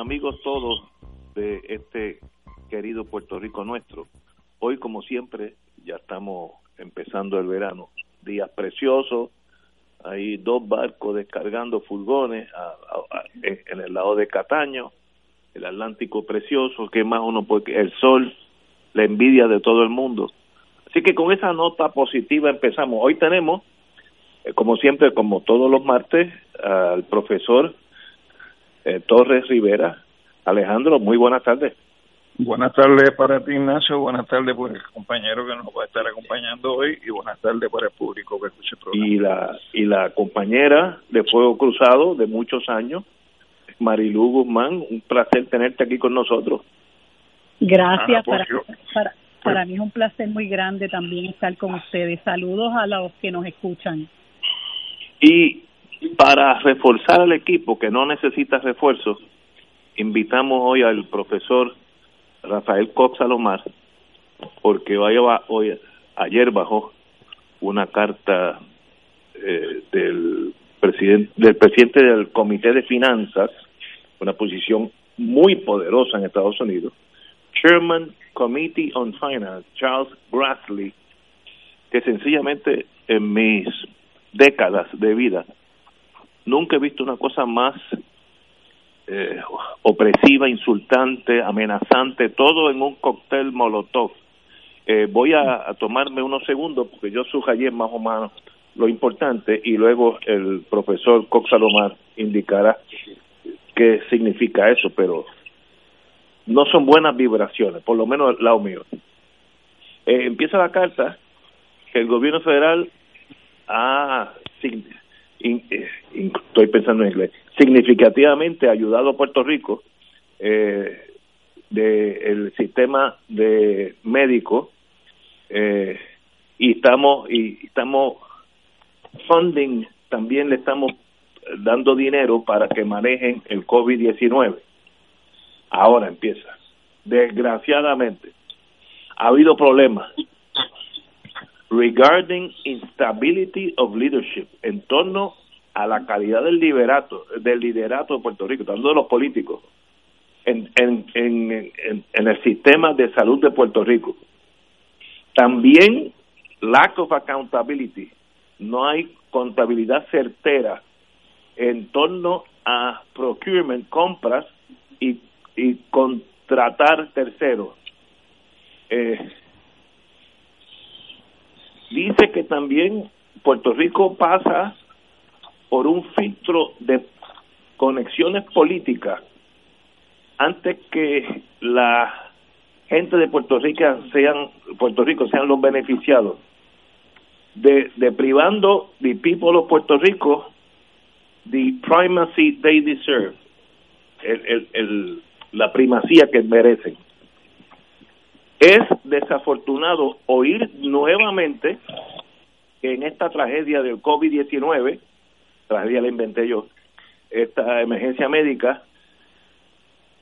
amigos todos de este querido Puerto Rico nuestro. Hoy, como siempre, ya estamos empezando el verano. Días preciosos, hay dos barcos descargando furgones en el lado de Cataño, el Atlántico precioso, que más uno porque el sol, la envidia de todo el mundo. Así que con esa nota positiva empezamos. Hoy tenemos, eh, como siempre, como todos los martes, al profesor eh, Torres Rivera. Alejandro, muy buenas tardes. Buenas tardes para ti, Ignacio. Buenas tardes por el compañero que nos va a estar acompañando hoy y buenas tardes para el público que escucha el programa. Y la, y la compañera de Fuego Cruzado de muchos años, Marilu Guzmán, un placer tenerte aquí con nosotros. Gracias. para, para, para mí es un placer muy grande también estar con ustedes. Saludos a los que nos escuchan. Y para reforzar al equipo que no necesita refuerzos, invitamos hoy al profesor Rafael Cox Salomar, porque hoy, hoy ayer bajó una carta eh, del presidente del presidente del Comité de Finanzas, una posición muy poderosa en Estados Unidos, Chairman Committee on Finance, Charles Grassley, que sencillamente en mis décadas de vida nunca he visto una cosa más eh, opresiva, insultante, amenazante, todo en un cóctel molotov. Eh, voy a, tomarme unos segundos porque yo subrayé más o menos lo importante y luego el profesor Cox Salomar indicará qué significa eso, pero no son buenas vibraciones, por lo menos el lado mío. Eh, empieza la carta que el gobierno federal ha eh, estoy pensando en inglés, significativamente ayudado a Puerto Rico eh, del sistema de médico eh, y estamos y estamos funding también le estamos dando dinero para que manejen el COVID-19. Ahora empieza. Desgraciadamente, ha habido problemas regarding instability of leadership, en torno a la calidad del liderato, del liderato de Puerto Rico, hablando de los políticos, en, en, en, en, el sistema de salud de Puerto Rico. También lack of accountability, no hay contabilidad certera en torno a procurement, compras y, y contratar terceros. Eh, dice que también Puerto Rico pasa por un filtro de conexiones políticas antes que la gente de Puerto Rico sean Puerto Rico sean los beneficiados. De, de privando the people of Puerto Rico the primacy they deserve el, el, el, la primacía que merecen es desafortunado oír nuevamente que en esta tragedia del COVID-19, tragedia la inventé yo, esta emergencia médica,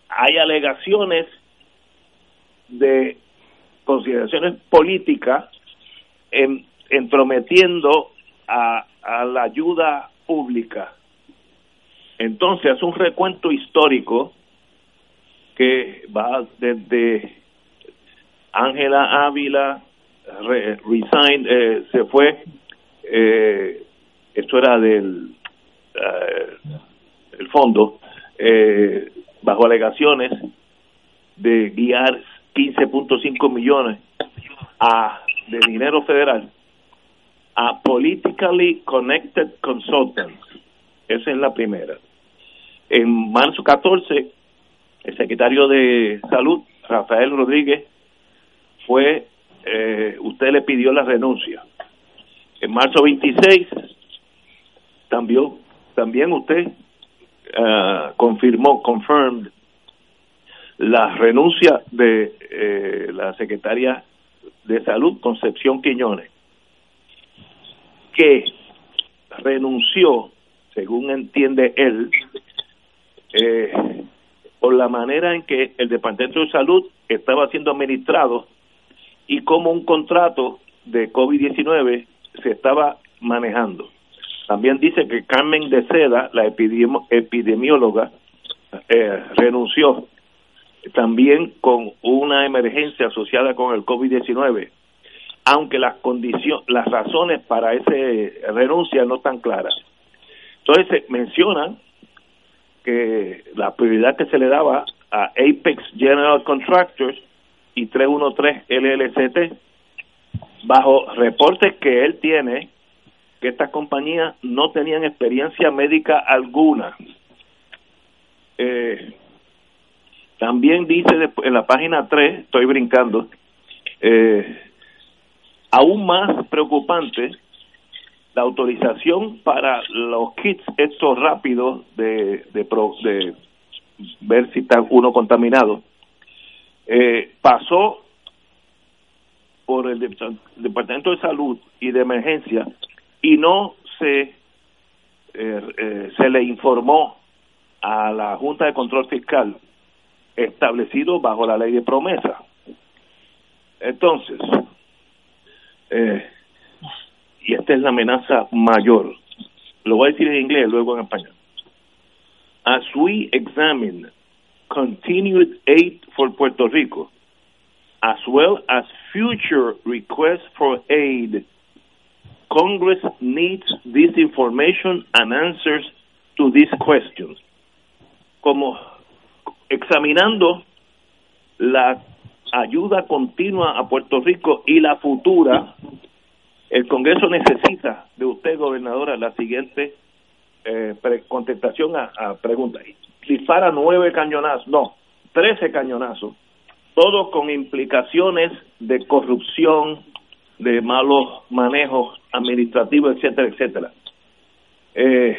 hay alegaciones de consideraciones políticas en, entrometiendo a, a la ayuda pública. Entonces, es un recuento histórico que va desde Ángela Ávila resigned, eh, se fue, eh, esto era del eh, el fondo, eh, bajo alegaciones de guiar 15.5 millones a, de dinero federal a Politically Connected Consultants. Esa es la primera. En marzo 14, el secretario de Salud, Rafael Rodríguez, fue, eh, usted le pidió la renuncia. En marzo 26, también, también usted uh, confirmó, confirmed, la renuncia de eh, la secretaria de Salud, Concepción Quiñones que renunció, según entiende él, eh, por la manera en que el Departamento de Salud estaba siendo administrado y cómo un contrato de COVID-19 se estaba manejando. También dice que Carmen de Seda, la epidemióloga, eh, renunció también con una emergencia asociada con el COVID-19 aunque las condiciones, las razones para esa renuncia no están claras. Entonces se menciona que la prioridad que se le daba a Apex General Contractors y 313 LLCT, bajo reportes que él tiene, que estas compañías no tenían experiencia médica alguna. Eh, también dice en la página 3, estoy brincando, eh, Aún más preocupante, la autorización para los kits estos rápidos de, de, ver si está uno contaminado, eh, pasó por el Departamento de Salud y de Emergencia y no se, eh, eh, se le informó a la Junta de Control Fiscal establecido bajo la ley de promesa. Entonces, eh, y esta es la amenaza mayor. Lo voy a decir en inglés, luego en español. As we examine continued aid for Puerto Rico, as well as future requests for aid, Congress needs this information and answers to these questions. Como examinando la ayuda continua a Puerto Rico y la futura, el Congreso necesita de usted, gobernadora, la siguiente eh, contestación a, a pregunta. Dispara nueve cañonazos, no, trece cañonazos, todos con implicaciones de corrupción, de malos manejos administrativos, etcétera, etcétera. Eh,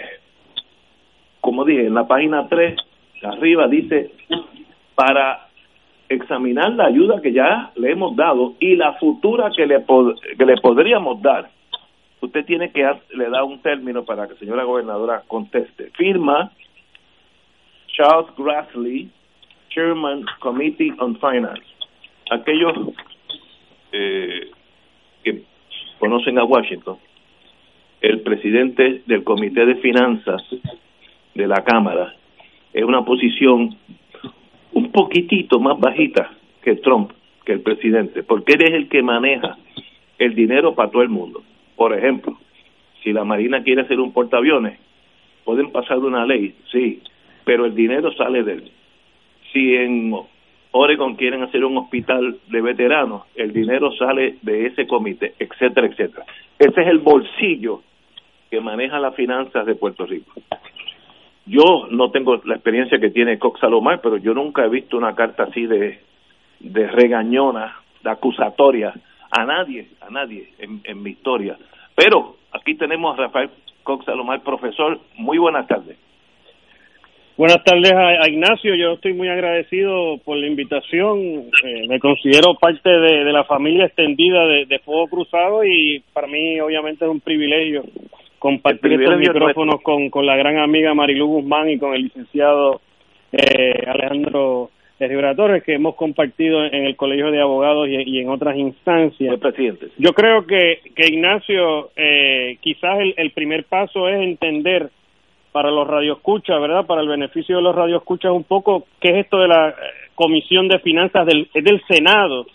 como dije, en la página 3, arriba dice, para examinar la ayuda que ya le hemos dado y la futura que le, que le podríamos dar. Usted tiene que le da un término para que señora gobernadora conteste. Firma Charles Grassley, Chairman Committee on Finance. Aquellos eh, que conocen a Washington, el presidente del Comité de Finanzas de la Cámara es una posición un poquitito más bajita que Trump, que el presidente, porque él es el que maneja el dinero para todo el mundo. Por ejemplo, si la Marina quiere hacer un portaaviones, pueden pasar una ley, sí, pero el dinero sale de él. Si en Oregon quieren hacer un hospital de veteranos, el dinero sale de ese comité, etcétera, etcétera. Ese es el bolsillo que maneja las finanzas de Puerto Rico. Yo no tengo la experiencia que tiene Cox Salomar, pero yo nunca he visto una carta así de, de regañona, de acusatoria a nadie, a nadie en, en mi historia. Pero aquí tenemos a Rafael Cox Salomar, profesor. Muy buenas tardes. Buenas tardes a, Ignacio, yo estoy muy agradecido por la invitación, eh, me considero parte de, de la familia extendida de, de, Fuego Cruzado y para mí obviamente es un privilegio compartir estos micrófonos con, con la gran amiga Marilu Guzmán y con el licenciado eh, Alejandro Torres, que hemos compartido en el Colegio de Abogados y, en otras instancias. Yo creo que, que Ignacio, eh, quizás el, el primer paso es entender para los radioescuchas, ¿verdad? Para el beneficio de los radioescuchas un poco qué es esto de la eh, Comisión de Finanzas del, del Senado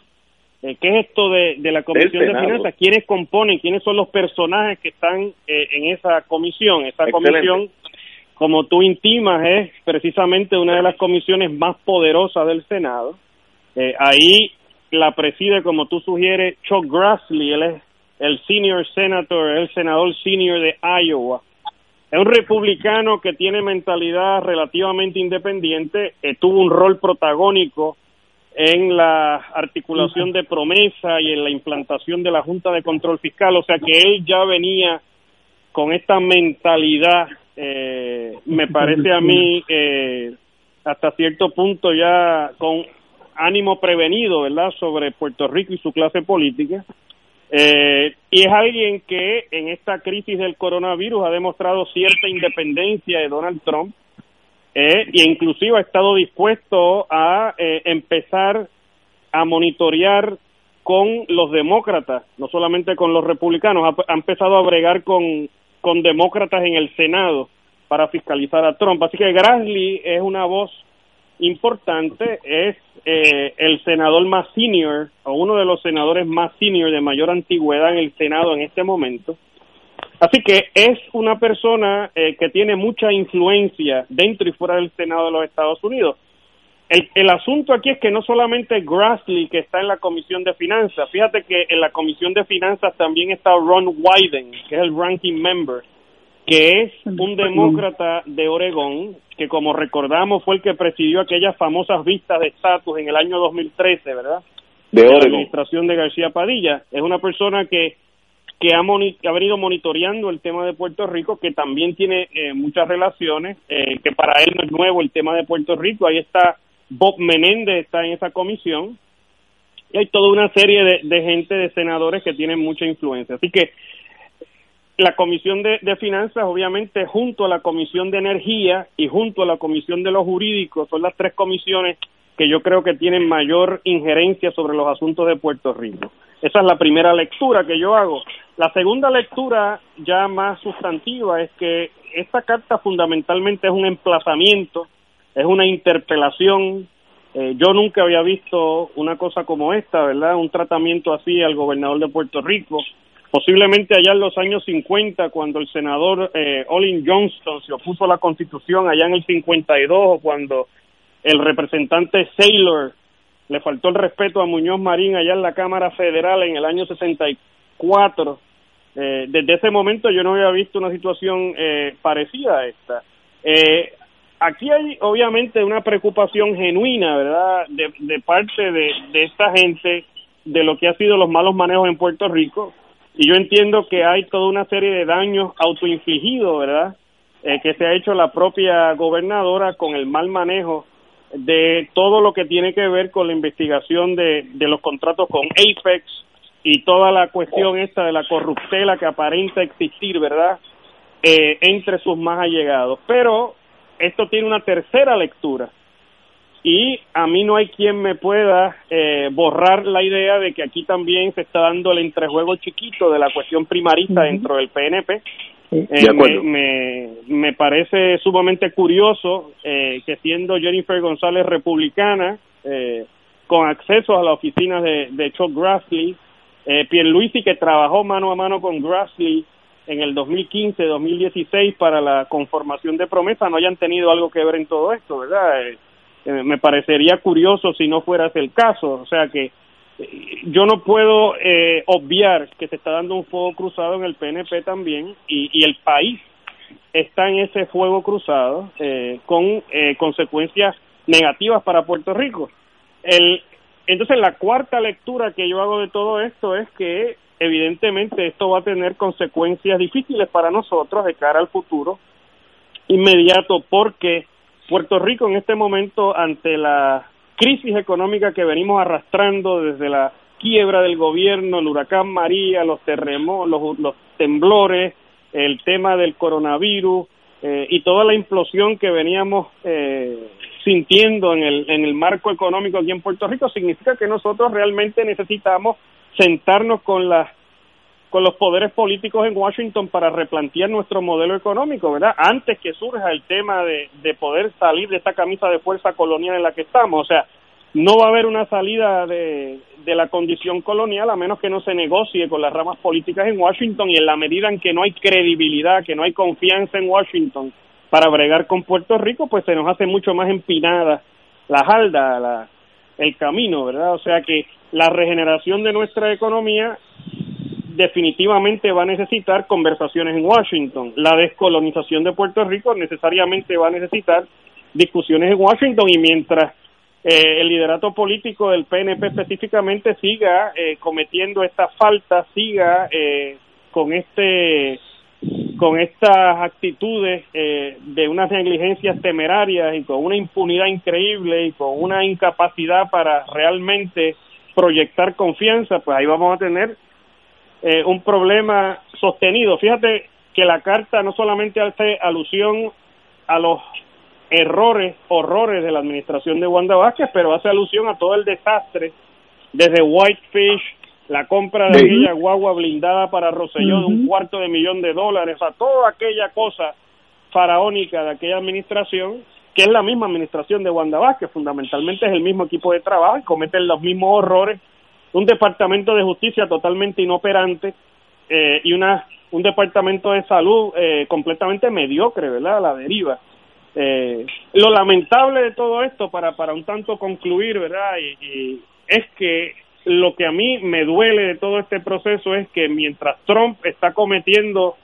eh, ¿Qué es esto de, la Comisión de Finanzas? ¿Quiénes componen? ¿Quiénes son los personajes que están eh, en esa comisión? Esa comisión como tú intimas, es precisamente una de las comisiones más poderosas del Senado. Eh, ahí la preside, como tú sugieres, Chuck Grassley, él es el senior senator, el senador senior de Iowa. Es un republicano que tiene mentalidad relativamente independiente, eh, tuvo un rol protagónico en la articulación de promesa y en la implantación de la Junta de Control Fiscal, o sea que él ya venía con esta mentalidad, eh, me parece a mí, eh, hasta cierto punto ya con ánimo prevenido, ¿verdad?, sobre Puerto Rico y su clase política. Eh, y es alguien que en esta crisis del coronavirus ha demostrado cierta independencia de Donald Trump eh, e inclusive ha estado dispuesto a eh, empezar a monitorear con los demócratas, no solamente con los republicanos, ha, empezado a bregar con, con demócratas en el Senado para fiscalizar a Trump. Así que Grassley es una voz importante, es eh, el senador más senior, o uno de los senadores más senior de mayor antigüedad en el Senado en este momento. Así que es una persona eh, que tiene mucha influencia dentro y fuera del Senado de los Estados Unidos. El, el asunto aquí es que no solamente Grassley, que está en la Comisión de Finanzas, fíjate que en la Comisión de Finanzas también está Ron Wyden, que es el ranking member, que es un demócrata de Oregón, que como recordamos fue el que presidió aquellas famosas vistas de estatus en el año 2013, ¿verdad? De, la administración de García Padilla. Es una persona que que ha, ha, venido monitoreando el tema de Puerto Rico, que también tiene eh, muchas relaciones, eh, que para él no es nuevo el tema de Puerto Rico. Ahí está Bob Menéndez, está en esa comisión. Y hay toda una serie de, de gente, de senadores que tienen mucha influencia. Así que la Comisión de, Finanzas, obviamente, junto a la Comisión de Energía y junto a la Comisión de los Jurídicos, son las tres comisiones que yo creo que tienen mayor injerencia sobre los asuntos de Puerto Rico. Esa es la primera lectura que yo hago. La segunda lectura, ya más sustantiva, es que esta carta fundamentalmente es un emplazamiento, es una interpelación. Eh, yo nunca había visto una cosa como esta, ¿verdad? Un tratamiento así al gobernador de Puerto Rico posiblemente allá en los años 50, cuando el senador eh, Olin Johnston se opuso a la Constitución, allá en el 52, o cuando el representante Saylor le faltó el respeto a Muñoz Marín allá en la Cámara Federal en el año 64. Eh, desde ese momento yo no había visto una situación eh, parecida a esta. Eh, aquí hay obviamente una preocupación genuina, ¿verdad?, de, de parte de, de esta gente de lo que ha sido los malos manejos en Puerto Rico y yo entiendo que hay toda una serie de daños autoinfligidos, ¿verdad? Eh, que se ha hecho la propia gobernadora con el mal manejo de todo lo que tiene que ver con la investigación de, de los contratos con Apex y toda la cuestión esta de la corruptela que aparenta existir, ¿verdad? Eh, entre sus más allegados. Pero esto tiene una tercera lectura y a mí no hay quien me pueda eh, borrar la idea de que aquí también se está dando el entrejuego chiquito de la cuestión primarista dentro del PNP. Eh, me, me, parece sumamente curioso eh, que siendo Jennifer González republicana, con acceso a la oficina de, de Chuck Grassley, eh, Pierluisi que trabajó mano a mano con Grassley en el 2015-2016 para la conformación de promesa, no hayan tenido algo que ver en todo esto, ¿verdad? Eh, me parecería curioso si no fuera el caso. O sea que eh, yo no puedo eh, obviar que se está dando un fuego cruzado en el PNP también y, y el país está en ese fuego cruzado eh, con eh, consecuencias negativas para Puerto Rico. El, entonces la cuarta lectura que yo hago de todo esto es que evidentemente esto va a tener consecuencias difíciles para nosotros de cara al futuro inmediato porque Puerto Rico en este momento, ante la crisis económica que venimos arrastrando desde la quiebra del gobierno, el huracán María, los terremotos, los, temblores, el tema del coronavirus eh, y toda la implosión que veníamos eh, sintiendo en el, en el marco económico aquí en Puerto Rico, significa que nosotros realmente necesitamos sentarnos con las con los poderes políticos en Washington para replantear nuestro modelo económico, ¿verdad? Antes que surja el tema de, de poder salir de esta camisa de fuerza colonial en la que estamos. O sea, no va a haber una salida de, de la condición colonial a menos que no se negocie con las ramas políticas en Washington y en la medida en que no hay credibilidad, que no hay confianza en Washington para bregar con Puerto Rico, pues se nos hace mucho más empinada la jalda, la, el camino, ¿verdad? O sea que la regeneración de nuestra economía definitivamente va a necesitar conversaciones en Washington. La descolonización de Puerto Rico necesariamente va a necesitar discusiones en Washington y mientras eh, el liderato político del PNP específicamente siga eh, cometiendo esta falta, siga eh, con este con estas actitudes eh, de unas negligencias temerarias y con una impunidad increíble y con una incapacidad para realmente proyectar confianza, pues ahí vamos a tener eh, un problema sostenido. Fíjate que la carta no solamente hace alusión a los errores, horrores de la administración de Wanda Vázquez, pero hace alusión a todo el desastre, desde Whitefish, la compra de aquella guagua blindada para Roselló de un cuarto de millón de dólares, a toda aquella cosa faraónica de aquella administración, que es la misma administración de Wanda Vázquez, fundamentalmente es el mismo equipo de trabajo y cometen los mismos horrores, un departamento de justicia totalmente inoperante eh, y una un departamento de salud eh, completamente mediocre, ¿verdad? A la deriva. Eh, lo lamentable de todo esto, para, para un tanto concluir, ¿verdad? y es que lo que a mí me duele de todo este proceso es que mientras Trump está cometiendo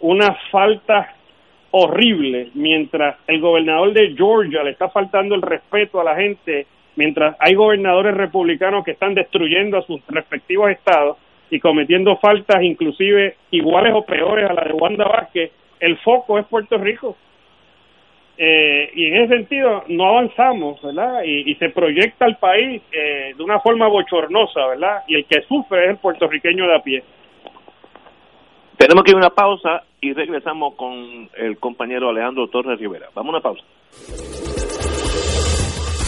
una falta horrible, mientras el gobernador de Georgia le está faltando el respeto a la gente, mientras hay gobernadores republicanos que están destruyendo a sus respectivos estados y cometiendo faltas inclusive iguales o peores a la de Wanda Vázquez, el foco es Puerto Rico. Eh, y en ese sentido no avanzamos, ¿verdad? Y, se proyecta al país eh, de una forma bochornosa, ¿verdad? Y el que sufre es el puertorriqueño de a pie. Tenemos que ir a una pausa y regresamos con el compañero Alejandro Torres Rivera. Vamos a una pausa.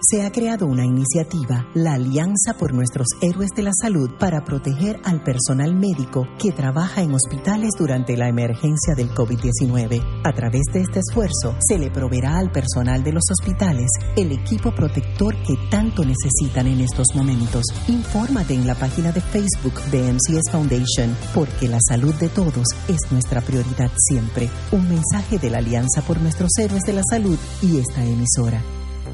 se ha creado una iniciativa, la Alianza por Nuestros Héroes de la Salud, para proteger al personal médico que trabaja en hospitales durante la emergencia del COVID-19. A través de este esfuerzo, se le proveerá al personal de los hospitales el equipo protector que tanto necesitan en estos momentos. Infórmate en la página de Facebook de MCS Foundation, porque la salud de todos es nuestra prioridad siempre. Un mensaje de la Alianza por Nuestros Héroes de la Salud y esta emisora.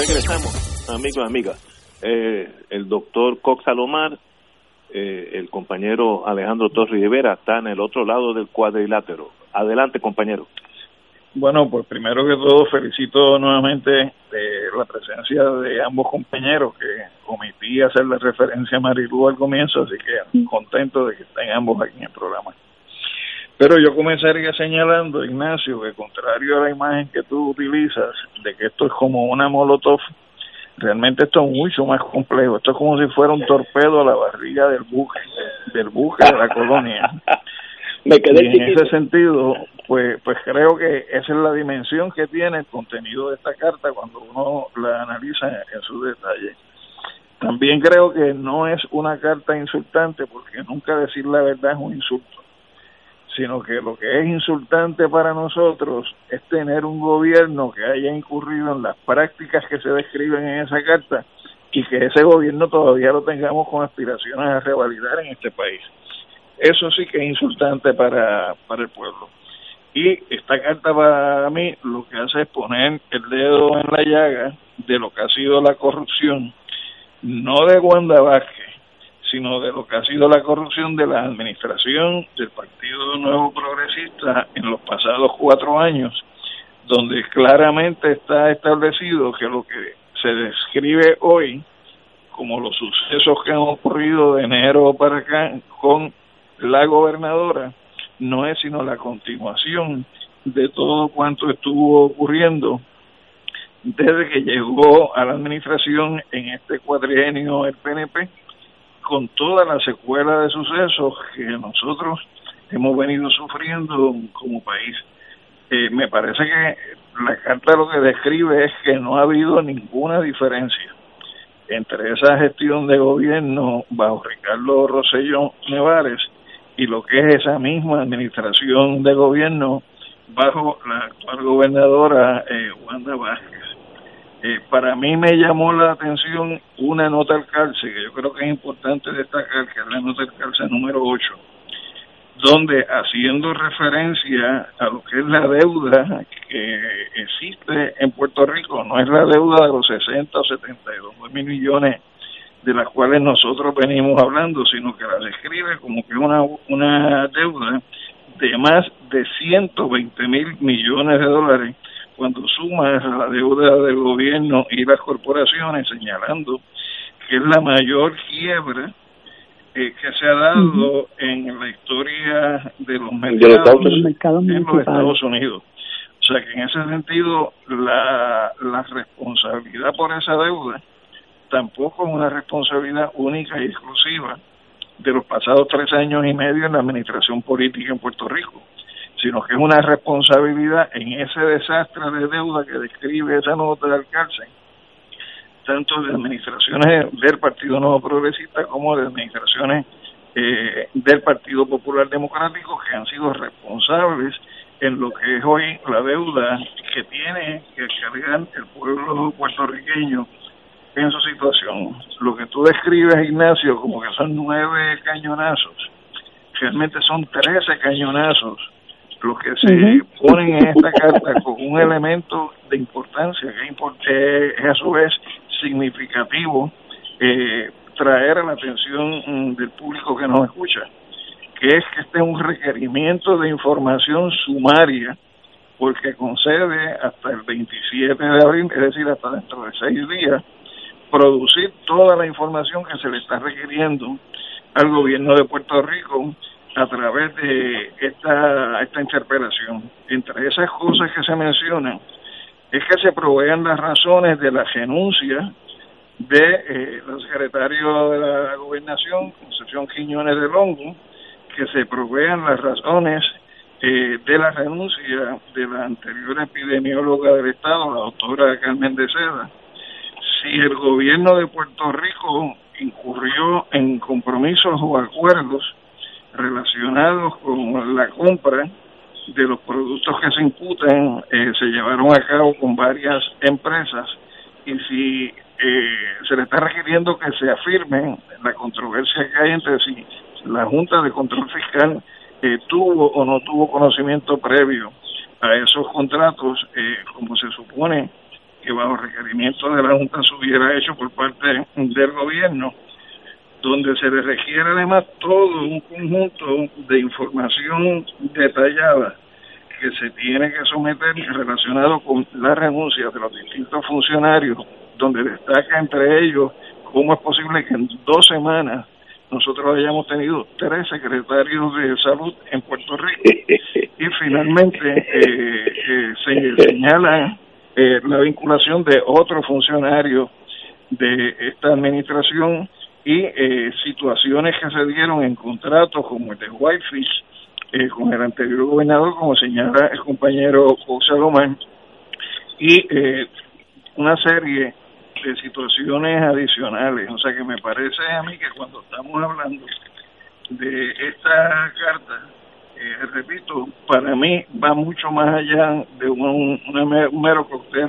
Regresamos, amigos y amigas. Eh, el doctor Cox Salomar, eh, el compañero Alejandro Torres Rivera, está en el otro lado del cuadrilátero. Adelante, compañero. Bueno, pues primero que todo felicito nuevamente la presencia de ambos compañeros que omití hacer la referencia a Marilu al comienzo, así que contento de que estén ambos aquí en el programa. Pero yo comenzaría señalando, Ignacio, que contrario a la imagen que tú utilizas, de que esto es como una molotov, realmente esto es mucho más complejo. Esto es como si fuera un torpedo a la barriga del buque, del buque de la colonia. Me quedé y en ese sentido, pues, pues creo que esa es la dimensión que tiene el contenido de esta carta cuando uno la analiza en su detalle. También creo que no es una carta insultante porque nunca decir la verdad es un insulto, sino que lo que es insultante para nosotros es tener un gobierno que haya incurrido en las prácticas que se describen en esa carta y que ese gobierno todavía lo tengamos con aspiraciones a revalidar en este país. Eso sí que es insultante para, para el pueblo. Y esta carta para mí lo que hace es poner el dedo en la llaga de lo que ha sido la corrupción no de Wanda Vázquez, sino de lo que ha sido la corrupción de la administración del Partido Nuevo Progresista en los pasados cuatro años, donde claramente está establecido que lo que se describe hoy como los sucesos que han ocurrido de enero para acá con la gobernadora no es sino la continuación de todo cuanto estuvo ocurriendo desde que llegó a la administración en este cuadrienio el PNP, con toda la secuela de sucesos que nosotros hemos venido sufriendo como país. Eh, me parece que la carta lo que describe es que no ha habido ninguna diferencia entre esa gestión de gobierno bajo Ricardo Rosselló Nevares y lo que es esa misma administración de gobierno bajo la actual gobernadora eh, Wanda Vázquez. Eh, para mí me llamó la atención una nota al calce, que yo creo que es importante destacar, que es la nota al calce número 8, donde haciendo referencia a lo que es la deuda que existe en Puerto Rico, no es la deuda de los 60 o 72 mil millones de las cuales nosotros venimos hablando, sino que la describe como que una, una deuda de más de 120 mil millones de dólares cuando suma la deuda del gobierno y las corporaciones, señalando que es la mayor quiebra eh, que se ha dado en la historia de los mercados, en los Estados Unidos. O sea que en ese sentido la, la responsabilidad por esa deuda tampoco es una responsabilidad única y exclusiva de los pasados tres años y medio en la administración política en Puerto Rico sino que es una responsabilidad en ese desastre de deuda que describe esa nota de alcance, tanto de administraciones del Partido Nuevo Progresista como de administraciones eh, del Partido Popular Democrático que han sido responsables en lo que es hoy la deuda que tiene que cargar el pueblo puertorriqueño en su situación. Lo que tú describes, Ignacio, como que son nueve cañonazos, realmente son trece cañonazos los que se ponen en esta carta con un elemento de importancia que es a su vez significativo eh, traer a la atención mm, del público que nos escucha, que es que este es un requerimiento de información sumaria porque concede hasta el 27 de abril, es decir, hasta dentro de seis días, producir toda la información que se le está requiriendo al gobierno de Puerto Rico a través de esta, esta interpelación. Entre esas cosas que se mencionan es que se provean las razones de la renuncia de eh, la secretaria de la gobernación, Concepción Quiñones de Longo, que se provean las razones eh, de la renuncia de la anterior epidemióloga del Estado, la doctora Carmen de Seda. Si el gobierno de Puerto Rico incurrió en compromisos o acuerdos relacionados con la compra de los productos que se imputan eh, se llevaron a cabo con varias empresas. Y si eh, se le está requiriendo que se afirme la controversia que hay entre si la Junta de Control Fiscal eh, tuvo o no tuvo conocimiento previo a esos contratos, como se supone que bajo requerimiento de la Junta se hubiera hecho por parte del gobierno donde se le requiere además todo un conjunto de información detallada que se tiene que someter relacionado con la renuncia de los distintos funcionarios, donde destaca entre ellos cómo es posible que en dos semanas nosotros hayamos tenido tres secretarios de salud en Puerto Rico. Y finalmente eh, eh, se señala eh, la vinculación de otros funcionarios de esta administración y eh, situaciones que se dieron en contratos como el de Whitefish eh, con el anterior gobernador, como señala el compañero José Lomán, y eh, una serie de situaciones adicionales. O sea que me parece a mí que cuando estamos hablando de esta carta, eh, repito, para mí va mucho más allá de un, un mero cóctel.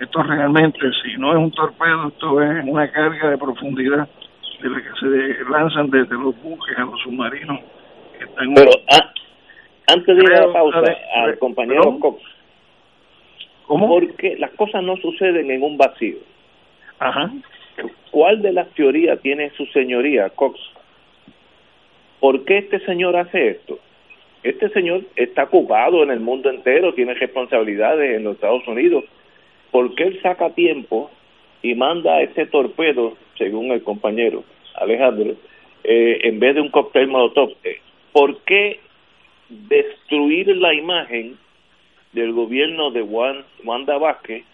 Esto realmente, si no es un torpedo, esto es una carga de profundidad de la que se lanzan desde los buques a los submarinos. Pero ah, antes de ir a la pausa, al compañero Cox, ¿Cómo? Porque las cosas no suceden en un vacío. Ajá. ¿Cuál de las teorías tiene su señoría, Cox? ¿Por qué este señor hace esto? Este señor está ocupado en el mundo entero, tiene responsabilidades en los Estados Unidos. ¿Por qué él saca tiempo y manda este torpedo, según el compañero Alejandro, eh, en vez de un cóctel molotov? Eh, ¿Por qué destruir la imagen del gobierno de Juan, Wanda Vázquez,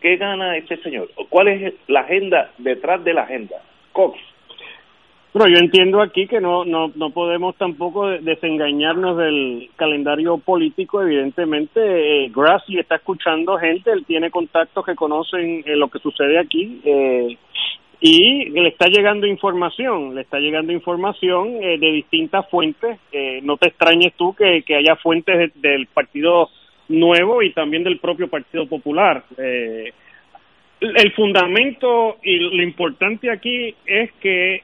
¿qué gana este señor? ¿Cuál es la agenda detrás de la agenda? Cox. Bueno, yo entiendo aquí que no, no, no podemos tampoco desengañarnos del calendario político. Evidentemente, eh, Grassi está escuchando gente, él tiene contactos que conocen eh, lo que sucede aquí eh, y le está llegando información, le está llegando información eh, de distintas fuentes. no te extrañes tú que, que haya fuentes del Partido nuevo y también del propio Partido Popular. Eh, el fundamento y lo importante aquí es que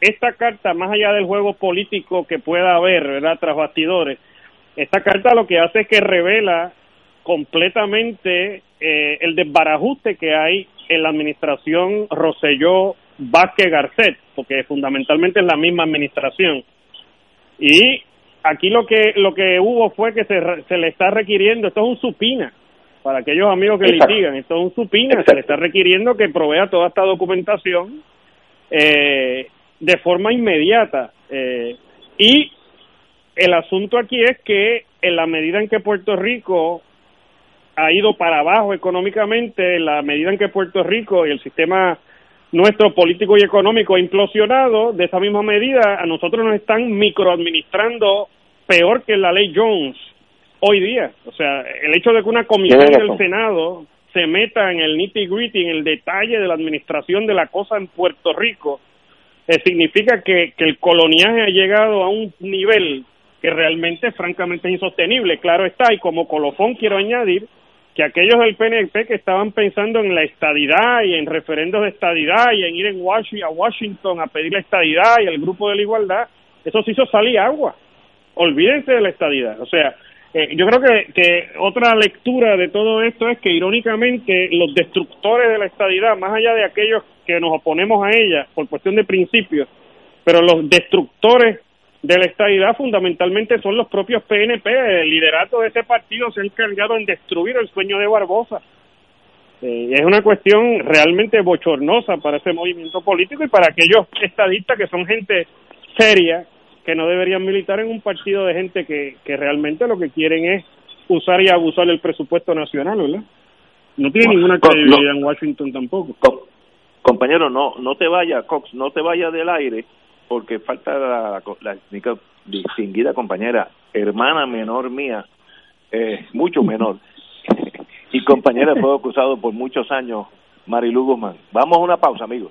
esta carta, más allá del juego político que pueda haber, ¿verdad?, tras bastidores, esta carta lo que hace es que revela completamente eh, el desbarajuste que hay en la administración Roselló Vázquez Garcet, porque fundamentalmente es la misma administración. Y aquí lo que lo que hubo fue que se, se le está requiriendo, esto es un supina, para aquellos amigos que litigan, esto es un supina, se le está requiriendo que provea toda esta documentación eh, de forma inmediata. Eh, y el asunto aquí es que en la medida en que Puerto Rico ha ido para abajo económicamente, en la medida en que Puerto Rico y el sistema nuestro político y económico ha implosionado, de esa misma medida a nosotros nos están microadministrando peor que la ley Jones hoy día. O sea, el hecho de que una comisión del Senado se meta en el nitty gritty, en el detalle de la administración de la cosa en Puerto Rico, eh, significa que, que el coloniaje ha llegado a un nivel que realmente, francamente, es insostenible. Claro está, y como colofón quiero añadir que aquellos del PNP que estaban pensando en la estadidad y en referendos de estadidad y en ir en Washington, a Washington a pedir la estadidad y el grupo de la igualdad, eso se hizo salir agua. Olvídense de la estadidad. O sea, eh, yo creo que, que otra lectura de todo esto es que irónicamente los destructores de la estadidad, más allá de aquellos que nos oponemos a ella por cuestión de principios, pero los destructores de la estabilidad fundamentalmente son los propios PNP. El liderato de ese partido se ha encargado en destruir el sueño de Barbosa. Eh, es una cuestión realmente bochornosa para ese movimiento político y para aquellos estadistas que son gente seria, que no deberían militar en un partido de gente que, que realmente lo que quieren es usar y abusar del presupuesto nacional, ¿verdad? No tiene ninguna credibilidad en Washington tampoco. compañero, no no te vayas, Cox, no te vayas del aire porque falta la, la, distinguida compañera, hermana menor mía, eh, mucho menor, y compañera de fuego cruzado por muchos años, Marilu Guzmán. Vamos a una pausa, amigos.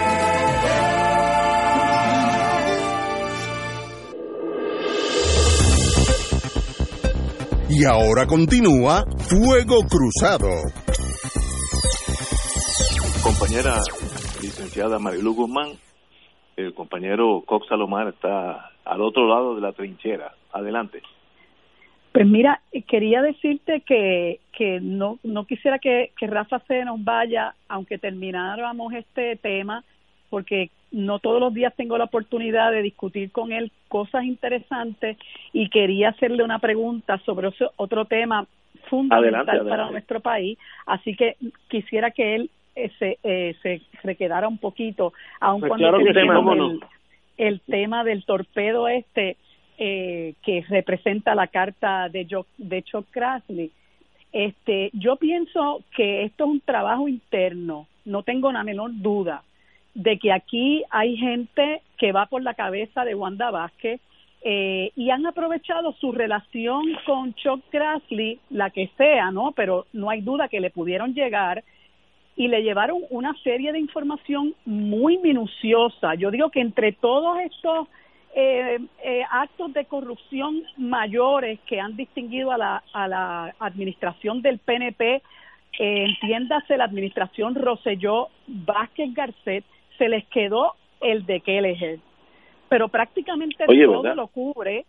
Y ahora continúa Fuego Cruzado. Compañera licenciada Marilu Guzmán, el compañero Cox Salomar está al otro lado de la trinchera. Adelante. Pues mira, quería decirte que, que no, no quisiera que, que Rafa se nos vaya, aunque termináramos este tema, porque no todos los días tengo la oportunidad de discutir con él cosas interesantes y quería hacerle una pregunta sobre otro tema fundamental para nuestro país, así que quisiera que él eh, se, eh, se, quedara un poquito, aun pues cuando el, el, tema del torpedo este eh, que representa la carta de, de Chuck Grassley. Este, yo pienso que esto es un trabajo interno, no tengo la menor duda de que aquí hay gente que va por la cabeza de Wanda Vázquez eh, y han aprovechado su relación con Chuck Grassley, la que sea, ¿no? Pero no hay duda que le pudieron llegar y le llevaron una serie de información muy minuciosa. Yo digo que entre todos estos eh, eh, actos de corrupción mayores que han distinguido a la, a la administración del PNP, eh, entiéndase la administración Roselló Vázquez Garcet, se les quedó el de Kelleher. Pero prácticamente todo lo cubre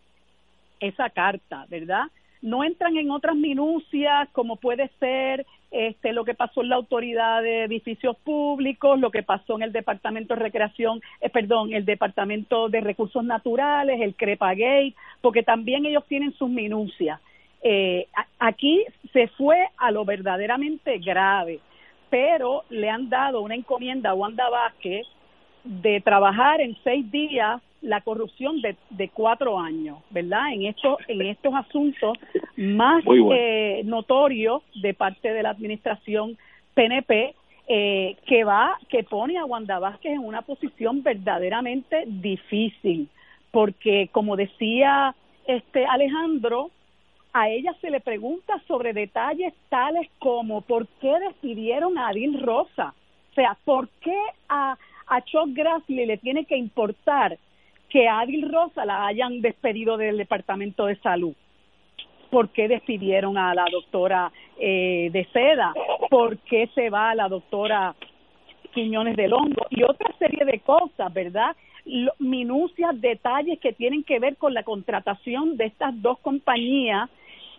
esa carta, ¿verdad? No entran en otras minucias como puede ser este lo que pasó en la autoridad de edificios públicos, lo que pasó en el departamento de recreación, eh, perdón, el departamento de recursos naturales, el Crepagate, porque también ellos tienen sus minucias. Eh, aquí se fue a lo verdaderamente grave pero le han dado una encomienda a Wanda Vázquez de trabajar en seis días la corrupción de, de cuatro años, ¿verdad? En estos, en estos asuntos más eh, notorios de parte de la administración PNP, eh, que va, que pone a Wanda Vázquez en una posición verdaderamente difícil, porque como decía este Alejandro, a ella se le pregunta sobre detalles tales como por qué despidieron a Adil Rosa. O sea, ¿por qué a, a Chuck Grassley le tiene que importar que a Adil Rosa la hayan despedido del Departamento de Salud? ¿Por qué despidieron a la doctora eh, de Seda? ¿Por qué se va la doctora Quiñones del Hongo? Y otra serie de cosas, ¿verdad? Minucias, detalles que tienen que ver con la contratación de estas dos compañías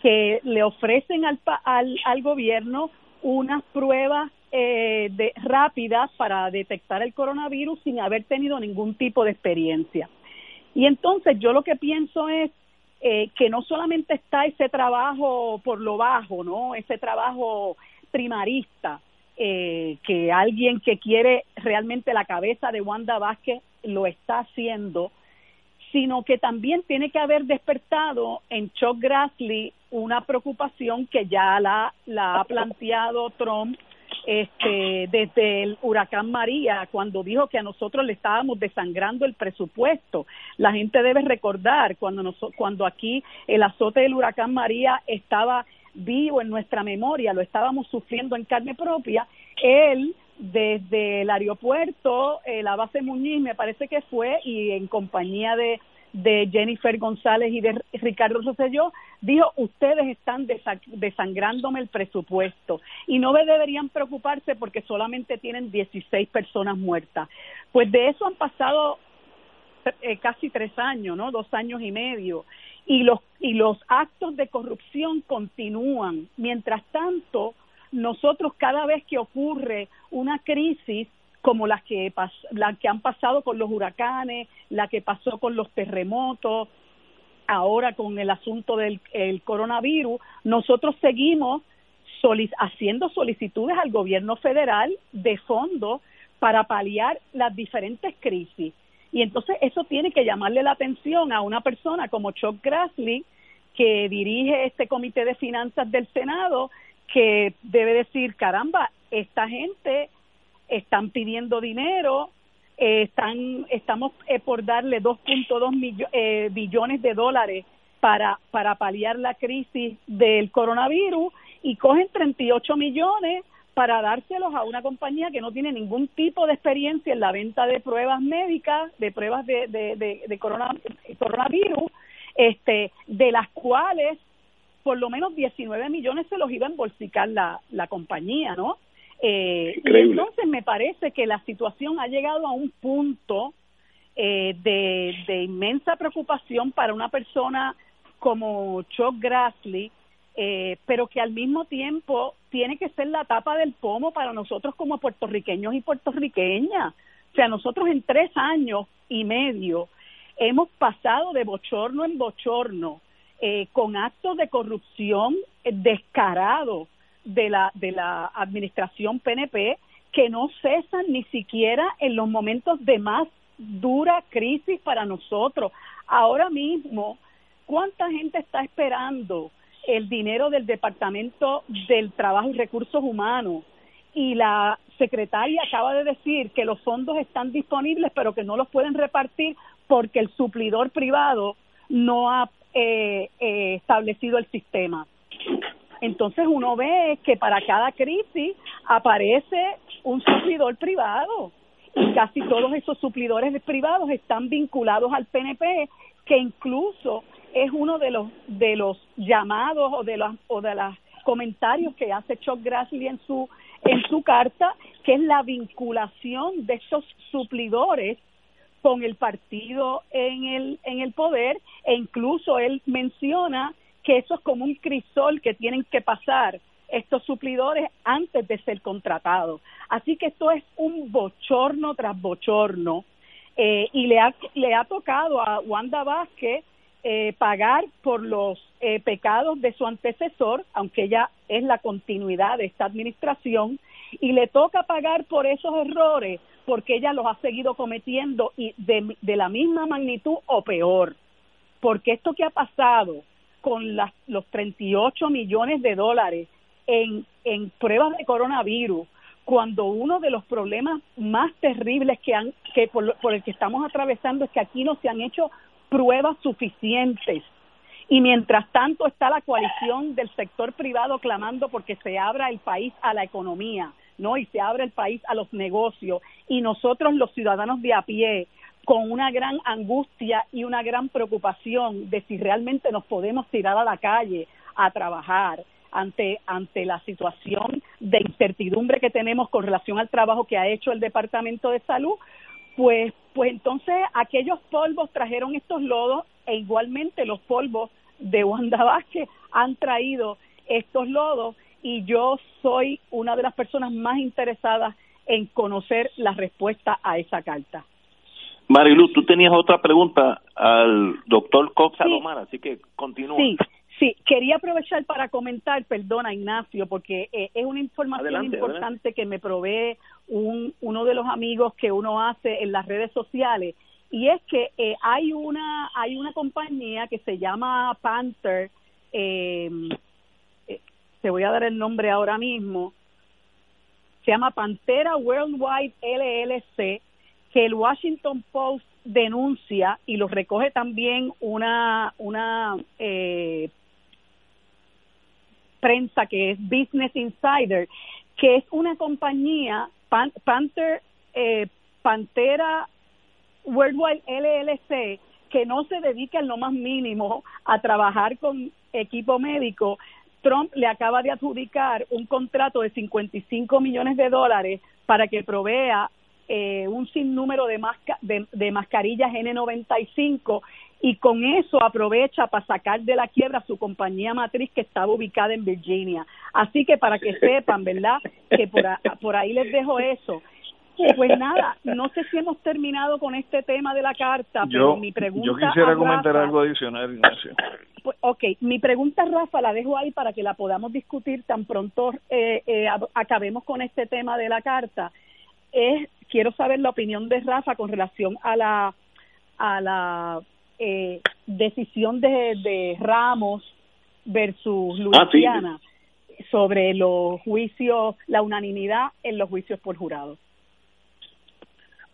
que le ofrecen al, al, al gobierno unas pruebas eh, de, rápidas para detectar el coronavirus sin haber tenido ningún tipo de experiencia. Y entonces yo lo que pienso es eh, que no solamente está ese trabajo por lo bajo, ¿no? Ese trabajo primarista, eh, que alguien que quiere realmente la cabeza de Wanda Vázquez lo está haciendo, sino que también tiene que haber despertado en Chuck Grassley una preocupación que ya la, la ha planteado Trump este, desde el huracán María, cuando dijo que a nosotros le estábamos desangrando el presupuesto. La gente debe recordar cuando, cuando aquí el azote del huracán María estaba vivo en nuestra memoria, lo estábamos sufriendo en carne propia, él desde el aeropuerto, eh, la base Muñiz me parece que fue, y en compañía de, de Jennifer González y de Ricardo Rosselló, dijo, ustedes están desangrándome el presupuesto y no deberían preocuparse porque solamente tienen 16 personas muertas. Pues de eso han pasado eh, casi tres años, ¿no? Dos años y medio. Y los, y los actos de corrupción continúan. Mientras tanto, nosotros cada vez que ocurre una crisis como las que, la que han pasado con los huracanes, la que pasó con los terremotos, ahora con el asunto del coronavirus, nosotros seguimos haciendo solicitudes al gobierno federal de fondos para paliar las diferentes crisis. Y entonces eso tiene que llamarle la atención a una persona como Chuck Grassley, que dirige este comité de finanzas del Senado, que debe decir, caramba, esta gente están pidiendo dinero, eh, están estamos eh, por darle 2.2 eh, billones de dólares para para paliar la crisis del coronavirus y cogen 38 millones para dárselos a una compañía que no tiene ningún tipo de experiencia en la venta de pruebas médicas, de pruebas de, de, de, coronavirus, este, de las cuales por lo menos 19 millones se los iba a embolsicar la, la compañía, ¿no? Eh, y entonces me parece que la situación ha llegado a un punto eh, de, de inmensa preocupación para una persona como Chuck Grassley, eh, pero que al mismo tiempo tiene que ser la tapa del pomo para nosotros como puertorriqueños y puertorriqueñas. O sea, nosotros en tres años y medio hemos pasado de bochorno en bochorno eh, con actos de corrupción descarados de la, de la administración PNP que no cesan ni siquiera en los momentos de más dura crisis para nosotros. Ahora mismo, ¿cuánta gente está esperando el dinero del Departamento del Trabajo y Recursos Humanos? Y la secretaria acaba de decir que los fondos están disponibles, pero que no los pueden repartir porque el suplidor privado no ha eh, eh, establecido el sistema. Entonces uno ve que para cada crisis aparece un suplidor privado y casi todos esos suplidores privados están vinculados al PNP, que incluso es uno de los de los llamados o de los o de los comentarios que hace Chuck Grassley en su en su carta, que es la vinculación de esos suplidores con el partido en el, en el poder e incluso él menciona que eso es como un crisol que tienen que pasar estos suplidores antes de ser contratados. Así que esto es un bochorno tras bochorno eh, y le ha, le ha tocado a Wanda Vázquez eh, pagar por los eh, pecados de su antecesor, aunque ella es la continuidad de esta administración, y le toca pagar por esos errores porque ella los ha seguido cometiendo y de, de la misma magnitud o peor. Porque esto que ha pasado con las, los 38 millones de dólares en, en pruebas de coronavirus, cuando uno de los problemas más terribles que han que por, por el que estamos atravesando es que aquí no se han hecho pruebas suficientes y mientras tanto está la coalición del sector privado clamando porque se abra el país a la economía ¿no? Y se abre el país a los negocios y nosotros los ciudadanos de a pie con una gran angustia y una gran preocupación de si realmente nos podemos tirar a la calle a trabajar ante ante la situación de incertidumbre que tenemos con relación al trabajo que ha hecho el Departamento de Salud, pues pues entonces aquellos polvos trajeron estos lodos e igualmente los polvos de Wanda Vázquez han traído estos lodos y yo soy una de las personas más interesadas en conocer la respuesta a esa carta. Marilu, tú tenías otra pregunta al doctor Cox Alomar, así que continúa. Sí, sí, quería aprovechar para comentar, perdona Ignacio, porque eh, es una información importante que me provee un, uno de los amigos que uno hace en las redes sociales, y es que eh, hay una hay una compañía que se llama Panther, eh, te voy a dar el nombre ahora mismo, se llama Pantera Worldwide LLC, que el Washington Post denuncia y lo recoge también una, una eh, prensa que es Business Insider, que es una compañía, Panther, eh, Pantera Worldwide LLC, que no se dedica en lo más mínimo a trabajar con equipo médico, Trump le acaba de adjudicar un contrato de 55 millones de dólares para que provea eh, un sinnúmero de, de, de mascarillas N95 y con eso aprovecha para sacar de la quiebra su compañía matriz que estaba ubicada en Virginia. Así que para que sepan, ¿verdad? Que por, por ahí les dejo eso. Pues nada, no sé si hemos terminado con este tema de la carta, pero mi pregunta. Yo quisiera comentar algo adicional, Ignacio. Pues, ok, mi pregunta, Rafa, la dejo ahí para que la podamos discutir tan pronto eh, eh, acabemos con este tema de la carta. Es, quiero saber la opinión de Rafa con relación a la a la eh, decisión de, de, Ramos versus ah, Luisiana sobre los juicios, la unanimidad en los juicios por jurado.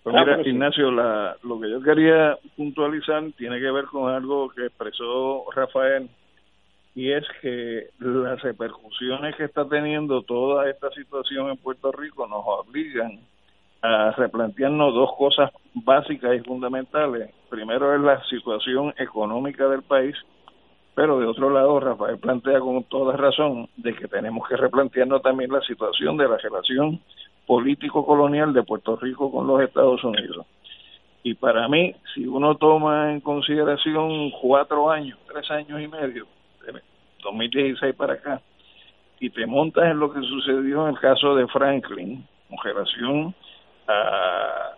Pues mira, Ignacio, la, lo que yo quería puntualizar tiene que ver con algo que expresó Rafael y es que las repercusiones que está teniendo toda esta situación en Puerto Rico nos obligan a replantearnos dos cosas básicas y fundamentales. Primero es la situación económica del país, pero de otro lado Rafael plantea con toda razón de que tenemos que replantearnos también la situación de la relación político-colonial de Puerto Rico con los Estados Unidos. Y para mí, si uno toma en consideración cuatro años, tres años y medio, de 2016 para acá, y te montas en lo que sucedió en el caso de Franklin, con relación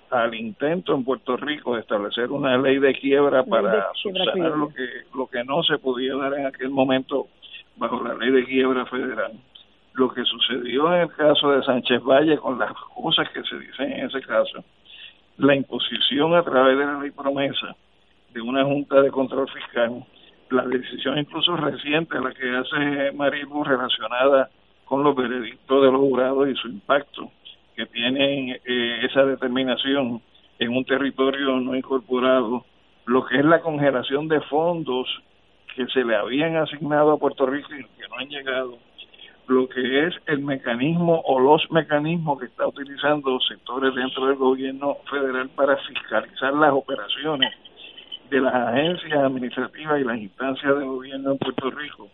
al intento en Puerto Rico de establecer una ley de quiebra para subsanar lo que lo que no se podía dar en aquel momento bajo la ley de quiebra federal. Lo que sucedió en el caso de Sánchez Valle con las cosas que se dicen en ese caso, la imposición a través de la ley promesa de una junta de control fiscal, la decisión incluso reciente la que hace Marilu relacionada con los veredictos de los jurados y su impacto que tienen eh, esa determinación en un territorio no incorporado, lo que es la congelación de fondos que se le habían asignado a Puerto Rico y que no han llegado, lo que es el mecanismo o los mecanismos que está utilizando sectores dentro del gobierno federal para fiscalizar las operaciones de las agencias administrativas y las instancias de gobierno en Puerto Rico.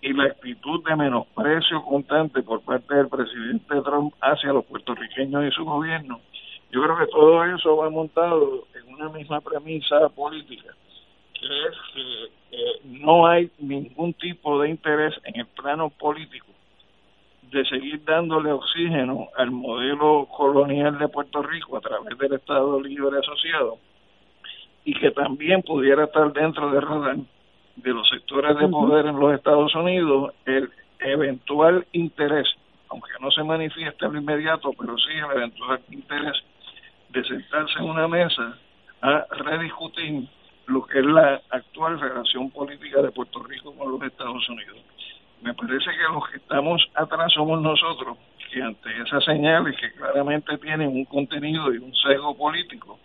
Y la actitud de menosprecio constante por parte del presidente Trump hacia los puertorriqueños y su gobierno, yo creo que todo eso va montado en una misma premisa política, que es que eh, no hay ningún tipo de interés en el plano político de seguir dándole oxígeno al modelo colonial de Puerto Rico a través del Estado Libre Asociado y que también pudiera estar dentro de radar de los sectores de poder en los Estados Unidos el eventual interés, aunque no se manifieste al inmediato, pero sí el eventual interés de sentarse en una mesa a rediscutir lo que es la actual relación política de Puerto Rico con los Estados Unidos. Me parece que los que estamos atrás somos nosotros, que ante esas señales que claramente tienen un contenido y un sesgo político,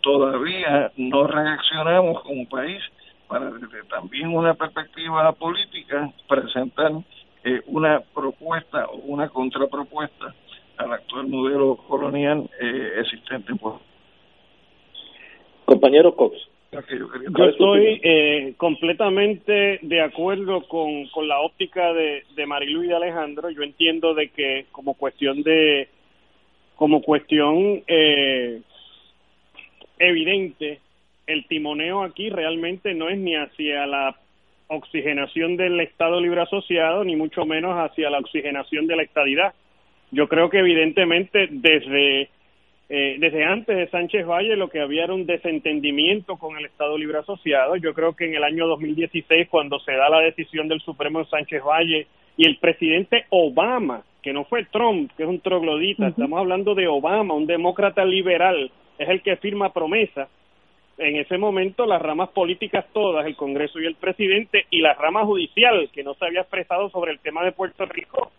todavía no reaccionamos como país para desde también una perspectiva política presentar eh, una propuesta o una contrapropuesta al actual modelo colonial eh, existente Compañero Cox. Yo estoy eh, completamente de acuerdo con, con la óptica de, de Marilu y de Alejandro. Yo entiendo de que como cuestión de como cuestión eh, evidente el timoneo aquí realmente no es ni hacia la oxigenación del Estado Libre Asociado, ni mucho menos hacia la oxigenación de la estadidad. Yo creo que evidentemente desde, eh, desde antes de Sánchez Valle lo que había era un desentendimiento con el Estado Libre Asociado. Yo creo que en el año 2016, cuando se da la decisión del Supremo de Sánchez Valle y el presidente Obama, que no fue Trump, que es un troglodita, estamos hablando de Obama, un demócrata liberal, es el que firma promesa en ese momento las ramas políticas todas, el Congreso y el presidente, y la rama judicial, que no se había expresado sobre el tema de Puerto Rico,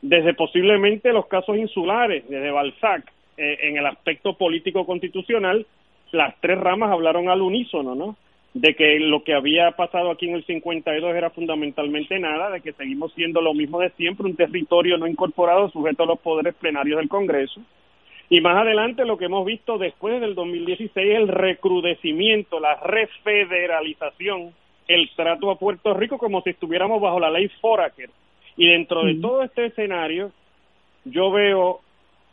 desde posiblemente los casos insulares, desde Balzac, eh, en el aspecto político constitucional, las tres ramas hablaron al unísono, ¿no? De que lo que había pasado aquí en el 52 era fundamentalmente nada, de que seguimos siendo lo mismo de siempre, un territorio no incorporado sujeto a los poderes plenarios del Congreso, y más adelante lo que hemos visto después del 2016 es el recrudecimiento, la refederalización, el trato a Puerto Rico como si estuviéramos bajo la ley Foraker. Y dentro de todo este escenario, yo veo,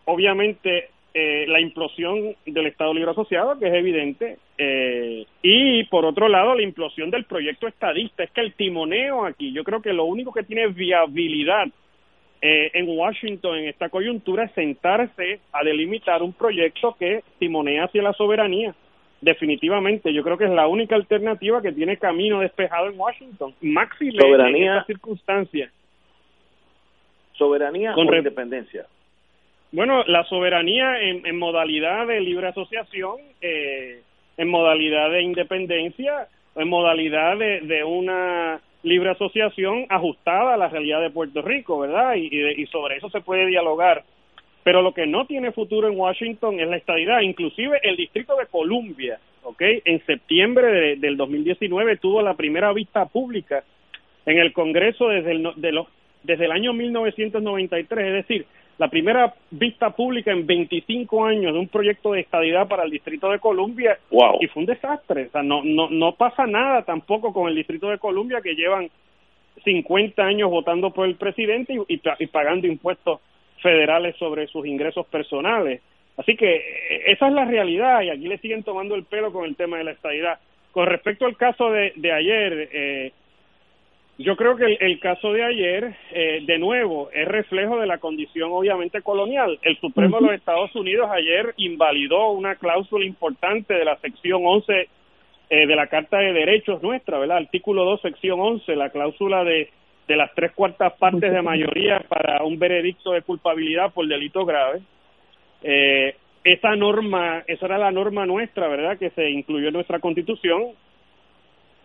obviamente, eh, la implosión del Estado Libre Asociado, que es evidente, eh, y por otro lado la implosión del proyecto estadista. Es que el timoneo aquí, yo creo que lo único que tiene viabilidad eh, en Washington en esta coyuntura es sentarse a delimitar un proyecto que timonea hacia la soberanía. Definitivamente, yo creo que es la única alternativa que tiene camino despejado en Washington. Maxi soberanía, en esta circunstancia. Soberanía Con o independencia. Bueno, la soberanía en, modalidad de libre asociación, eh, en modalidad de independencia, en modalidad de, una libre asociación ajustada a la realidad de Puerto Rico, ¿verdad? Y, y, sobre eso se puede dialogar. Pero lo que no tiene futuro en Washington es la estadidad. Inclusive el Distrito de Columbia, ¿ok? En septiembre del 2019 tuvo la primera vista pública en el Congreso desde el, de los, desde el año 1993, es decir, la primera vista pública en 25 años de un proyecto de estadidad para el Distrito de Columbia y fue un desastre. O sea, no, no, no pasa nada tampoco con el Distrito de Columbia que llevan 50 años votando por el presidente y, y, pagando impuestos federales sobre sus ingresos personales. Así que eh, esa es la realidad y aquí le siguen tomando el pelo con el tema de la estadidad. Con respecto al caso de, de ayer, eh, yo creo que el, caso de ayer, eh, de nuevo, es reflejo de la condición obviamente colonial. El Supremo de los Estados Unidos ayer invalidó una cláusula importante de la sección 11 eh, de la Carta de Derechos nuestra, ¿verdad? Artículo 2, sección 11, la cláusula de, de las tres cuartas partes de mayoría para un veredicto de culpabilidad por delito grave. Eh, esa norma, esa era la norma nuestra, ¿verdad? Que se incluyó en nuestra Constitución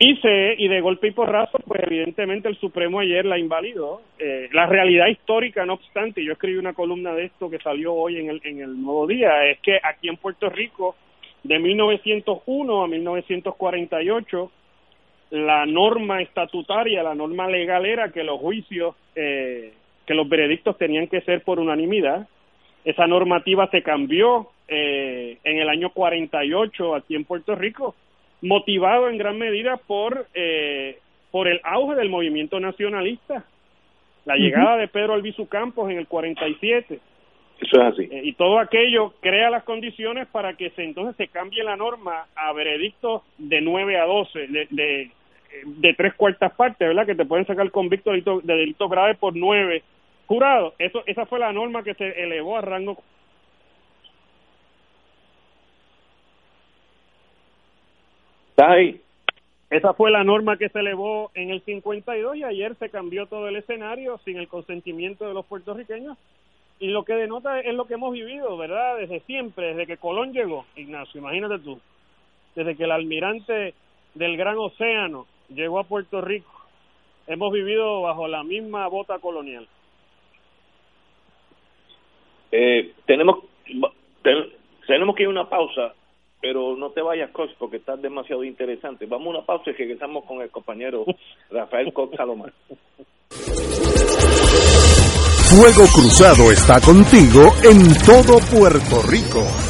y, y de golpe y porrazo, pues evidentemente el Supremo ayer la invalidó. Eh, la realidad histórica, no obstante, yo escribí una columna de esto que salió hoy en el, en el Nuevo Día, es que aquí en Puerto Rico, de 1901 a 1948, la norma estatutaria, la norma legal era que los juicios, eh, que los veredictos tenían que ser por unanimidad. Esa normativa se cambió eh, en el año 48 aquí en Puerto Rico motivado en gran medida por, eh, por el auge del movimiento nacionalista, la llegada de Pedro Albizu Campos en el 47. Eso es así. Eh, y todo aquello crea las condiciones para que se, entonces se cambie la norma a veredictos de 9 a 12, de, de, de tres cuartas partes, ¿verdad? Que te pueden sacar convicto de delito, de delito grave por nueve jurados. Eso, esa fue la norma que se elevó a rango Esa fue la norma que se elevó en el 52 y ayer se cambió todo el escenario sin el consentimiento de los puertorriqueños. Y lo que denota es lo que hemos vivido, ¿verdad? Desde siempre, desde que Colón llegó, Ignacio, imagínate tú, desde que el almirante del Gran Océano llegó a Puerto Rico, hemos vivido bajo la misma bota colonial. Eh, tenemos tenemos que ir a una pausa pero no te vayas, Coach, porque estás demasiado interesante. Vamos a una pausa y regresamos con el compañero Rafael Cox Salomar. Fuego Cruzado está contigo en todo Puerto Rico.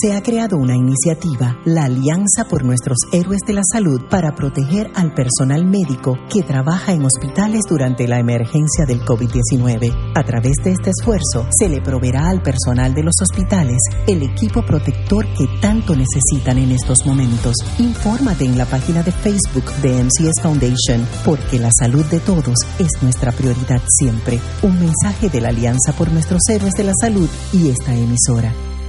se ha creado una iniciativa, la Alianza por Nuestros Héroes de la Salud, para proteger al personal médico que trabaja en hospitales durante la emergencia del COVID-19. A través de este esfuerzo, se le proveerá al personal de los hospitales el equipo protector que tanto necesitan en estos momentos. Infórmate en la página de Facebook de MCS Foundation, porque la salud de todos es nuestra prioridad siempre. Un mensaje de la Alianza por Nuestros Héroes de la Salud y esta emisora.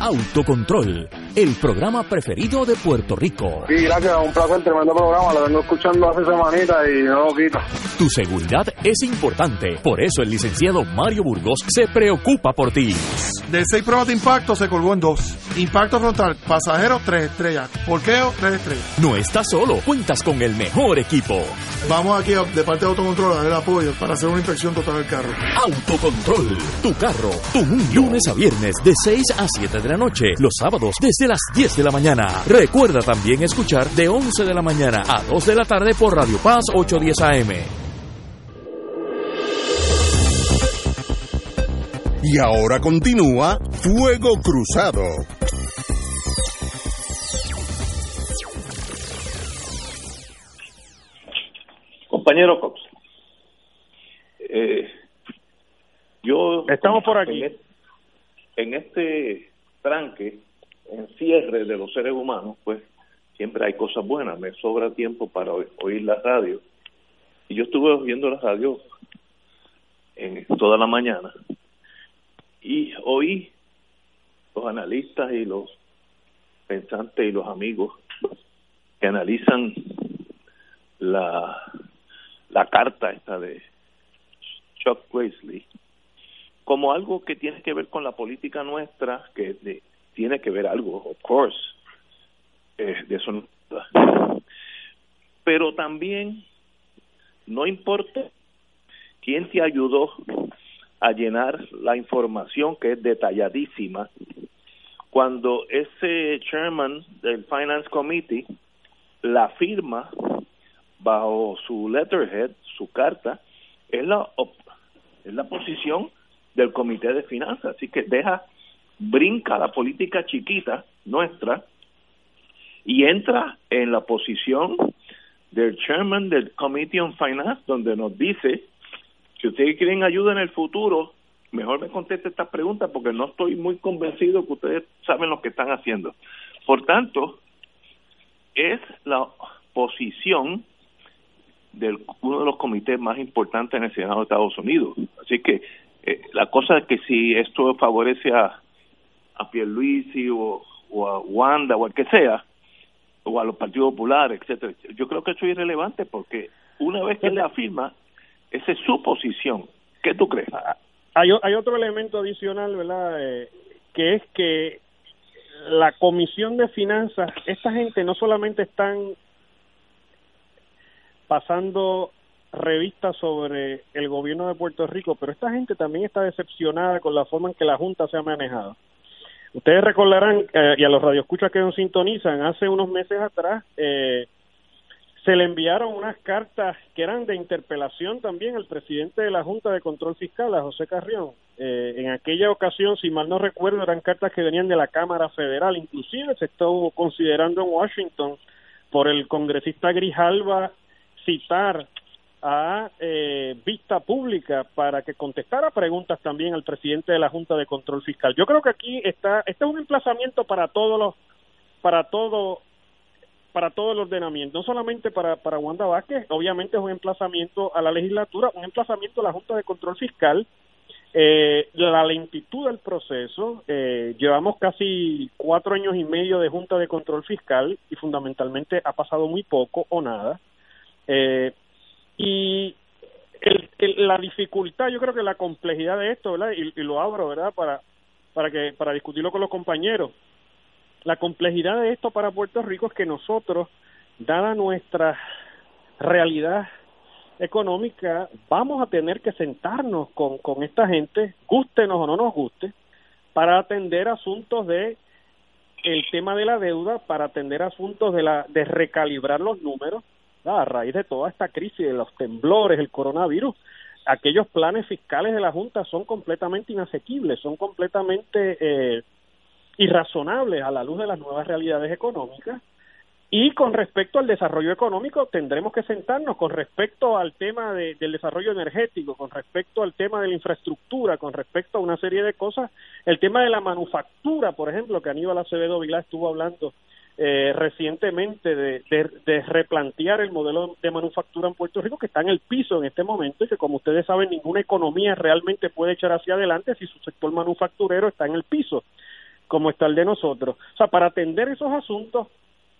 Autocontrol, el programa preferido de Puerto Rico. Sí, gracias, un placer, tremendo programa, lo vengo escuchando hace semanita y no lo quito. Tu seguridad es importante, por eso el licenciado Mario Burgos se preocupa por ti. De seis pruebas de impacto se colgó en dos. Impacto frontal, pasajero, tres estrellas. Porqueo, tres estrellas. No estás solo, cuentas con el mejor equipo. Vamos aquí de parte de Autocontrol a dar el apoyo para hacer una inspección total del carro. Autocontrol, tu carro, tu mundo. Lunes a viernes de 6 a 7 de la noche, los sábados desde las 10 de la mañana. Recuerda también escuchar de 11 de la mañana a 2 de la tarde por Radio Paz 810 AM. Y ahora continúa Fuego Cruzado. Compañero Cox, eh, yo... Estamos por aquí. En, en este tranque, encierre de los seres humanos, pues siempre hay cosas buenas. Me sobra tiempo para oír la radio. Y yo estuve oyendo la radio en toda la mañana y oí los analistas y los pensantes y los amigos que analizan la la carta esta de Chuck Grassley como algo que tiene que ver con la política nuestra que tiene que ver algo of course eh, de eso no pero también no importa quién te ayudó a llenar la información que es detalladísima cuando ese chairman del finance committee la firma bajo su letterhead su carta es la es la posición del comité de finanzas así que deja brinca la política chiquita nuestra y entra en la posición del chairman del committee on finance donde nos dice si ustedes quieren ayuda en el futuro, mejor me conteste esta pregunta porque no estoy muy convencido que ustedes saben lo que están haciendo. Por tanto, es la posición de uno de los comités más importantes en el Senado de Estados Unidos. Así que eh, la cosa es que si esto favorece a, a Pierluisi o, o a Wanda o al que sea, o a los partidos populares, etcétera, yo creo que eso es irrelevante porque una vez que le afirma, esa es su posición. ¿Qué tú crees? Hay, hay otro elemento adicional, ¿verdad? Eh, que es que la Comisión de Finanzas, esta gente no solamente están pasando revistas sobre el gobierno de Puerto Rico, pero esta gente también está decepcionada con la forma en que la Junta se ha manejado. Ustedes recordarán, eh, y a los radioescuchas que nos sintonizan, hace unos meses atrás, eh, se le enviaron unas cartas que eran de interpelación también al presidente de la Junta de Control Fiscal, a José Carrión. Eh, en aquella ocasión, si mal no recuerdo, eran cartas que venían de la Cámara Federal, inclusive se estuvo considerando en Washington por el congresista Grijalva citar a eh, vista pública para que contestara preguntas también al presidente de la Junta de Control Fiscal. Yo creo que aquí está, este es un emplazamiento para todos los, para todo para todo el ordenamiento, no solamente para, para Wanda Vázquez, obviamente es un emplazamiento a la legislatura, un emplazamiento a la Junta de Control Fiscal, eh, la lentitud del proceso, eh, llevamos casi cuatro años y medio de Junta de Control Fiscal y fundamentalmente ha pasado muy poco o nada. Eh, y el, la dificultad, yo creo que la complejidad de esto, ¿verdad? Y, lo abro, ¿verdad? Para, para, que, para discutirlo con los compañeros la complejidad de esto para Puerto Rico es que nosotros, dada nuestra realidad económica, vamos a tener que sentarnos con, con esta gente, gustenos o no nos guste, para atender asuntos de el tema de la deuda, para atender asuntos de la de recalibrar los números a raíz de toda esta crisis de los temblores, el coronavirus. aquellos planes fiscales de la Junta son completamente inasequibles, son completamente eh, irrazonables a la luz de las nuevas realidades económicas. Y con respecto al desarrollo económico, tendremos que sentarnos con respecto al tema del desarrollo energético, con respecto al tema de la infraestructura, con respecto a una serie de cosas. El tema de la manufactura, por ejemplo, que Aníbal Acevedo Vilá estuvo hablando eh, recientemente de, de, replantear el modelo de manufactura en Puerto Rico que está en el piso en este momento y que como ustedes saben ninguna economía realmente puede echar hacia adelante si su sector manufacturero está en el piso como está el de nosotros. O sea, para atender esos asuntos,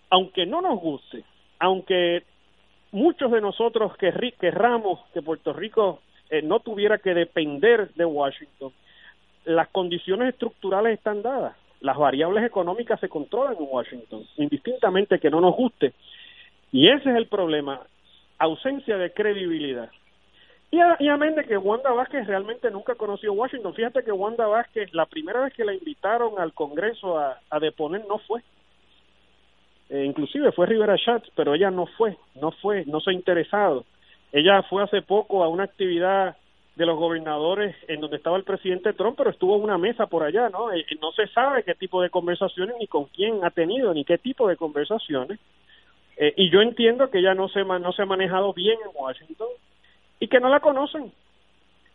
aunque no nos guste, aunque muchos de nosotros querramos que Puerto Rico eh, no tuviera que depender de Washington, las condiciones estructurales están dadas las variables económicas se controlan en Washington, indistintamente que no nos guste. Y ese es el problema, ausencia de credibilidad. Y, a, y amén de que Wanda Vázquez realmente nunca conoció Washington. Fíjate que Wanda Vázquez, la primera vez que la invitaron al Congreso a, deponer, no fue. Eh, inclusive fue Rivera Schatz, pero ella no fue, no fue, no se ha interesado. Ella fue hace poco a una actividad de los gobernadores en donde estaba el presidente Trump, pero estuvo en una mesa por allá, ¿no? Eh, no se sabe qué tipo de conversaciones ni con quién ha tenido ni qué tipo de conversaciones. Eh, y yo entiendo que ella no se no se ha manejado bien en Washington y que no la conocen.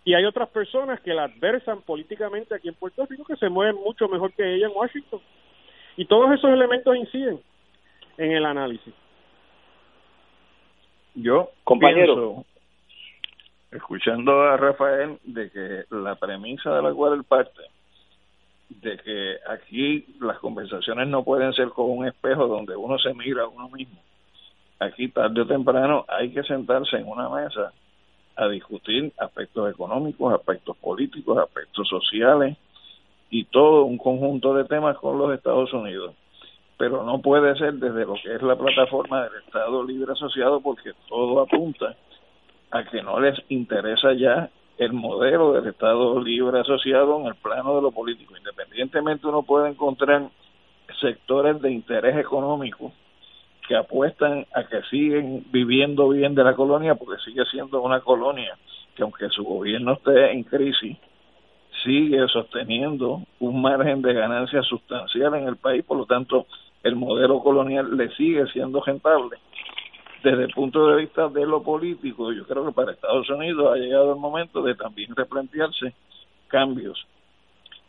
Y hay otras personas que la adversan políticamente aquí en Puerto Rico que se mueven mucho mejor que ella en Washington. Y todos esos elementos inciden en el análisis. Yo, compañero, escuchando a Rafael de que la premisa de la cual él parte, de que aquí las conversaciones no pueden ser con un espejo donde uno se mira a uno mismo. Aquí tarde o temprano hay que sentarse en una mesa a discutir aspectos económicos, aspectos políticos, aspectos sociales y todo un conjunto de temas con los Estados Unidos. Pero no puede ser desde lo que es la plataforma del Estado Libre Asociado porque todo apunta a que no les interesa ya el modelo del Estado libre asociado en el plano de lo político. Independientemente uno puede encontrar sectores de interés económico que apuestan a que siguen viviendo bien de la colonia porque sigue siendo una colonia que aunque su gobierno esté en crisis, sigue sosteniendo un margen de ganancia sustancial en el país, por lo tanto el modelo colonial le sigue siendo rentable desde el punto de vista de lo político, yo creo que para Estados Unidos ha llegado el momento de también replantearse cambios.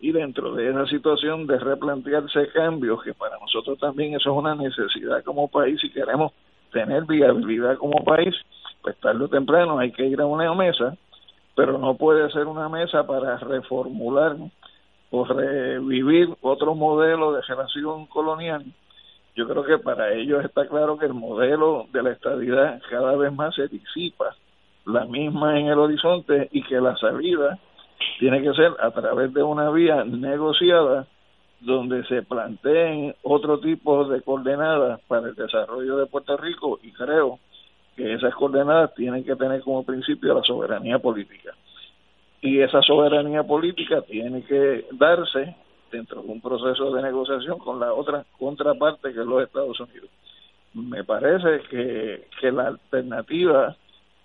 Y dentro de esa situación de replantearse cambios, que para nosotros también eso es una necesidad como país, si queremos tener viabilidad como país, pues tarde o temprano hay que ir a una mesa, pero no puede ser una mesa para reformular o revivir otro modelo de relación colonial yo creo que para ellos está claro que el modelo de la estabilidad cada vez más se disipa, la misma en el horizonte y que la salida tiene que ser a través de una vía negociada donde se planteen otro tipo de coordenadas para el desarrollo de Puerto Rico y creo que esas coordenadas tienen que tener como principio la soberanía política. Y esa soberanía política tiene que darse dentro de un proceso de negociación con la otra contraparte que es los Estados Unidos. Me parece que, que la alternativa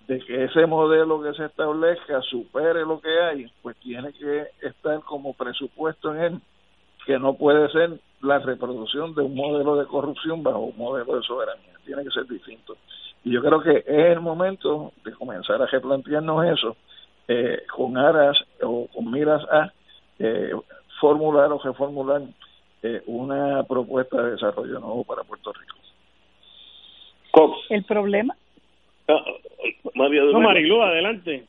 de que ese modelo que se establezca supere lo que hay, pues tiene que estar como presupuesto en él, que no puede ser la reproducción de un modelo de corrupción bajo un modelo de soberanía, tiene que ser distinto. Y yo creo que es el momento de comenzar a replantearnos eso eh, con aras o con miras a eh, formular o reformular eh, una propuesta de desarrollo nuevo para Puerto Rico. El problema. Ah, no, Marilu, adelante.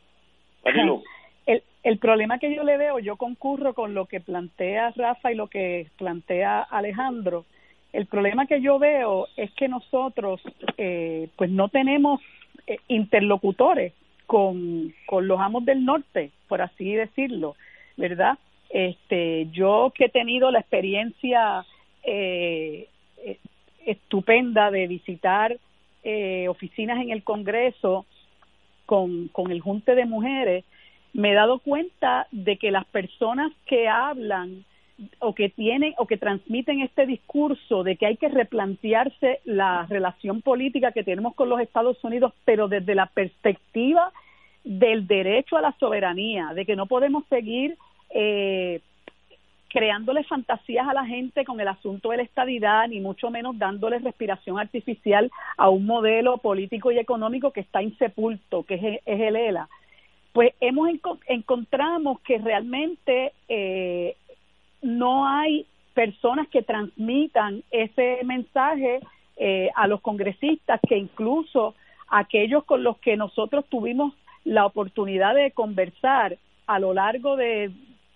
El, el problema que yo le veo, yo concurro con lo que plantea Rafa y lo que plantea Alejandro. El problema que yo veo es que nosotros, eh, pues no tenemos eh, interlocutores con, con los amos del norte, por así decirlo, ¿verdad? Este, yo que he tenido la experiencia eh, eh, estupenda de visitar eh, oficinas en el Congreso con, con el Junte de Mujeres, me he dado cuenta de que las personas que hablan o que tienen o que transmiten este discurso de que hay que replantearse la relación política que tenemos con los Estados Unidos, pero desde la perspectiva del derecho a la soberanía, de que no podemos seguir eh, creándole fantasías a la gente con el asunto de la estadidad, ni mucho menos dándole respiración artificial a un modelo político y económico que está insepulto, que es, el ELA. Pues hemos encontramos que realmente eh, no hay personas que transmitan ese mensaje eh, a los congresistas, que incluso aquellos con los que nosotros tuvimos la oportunidad de conversar a lo largo de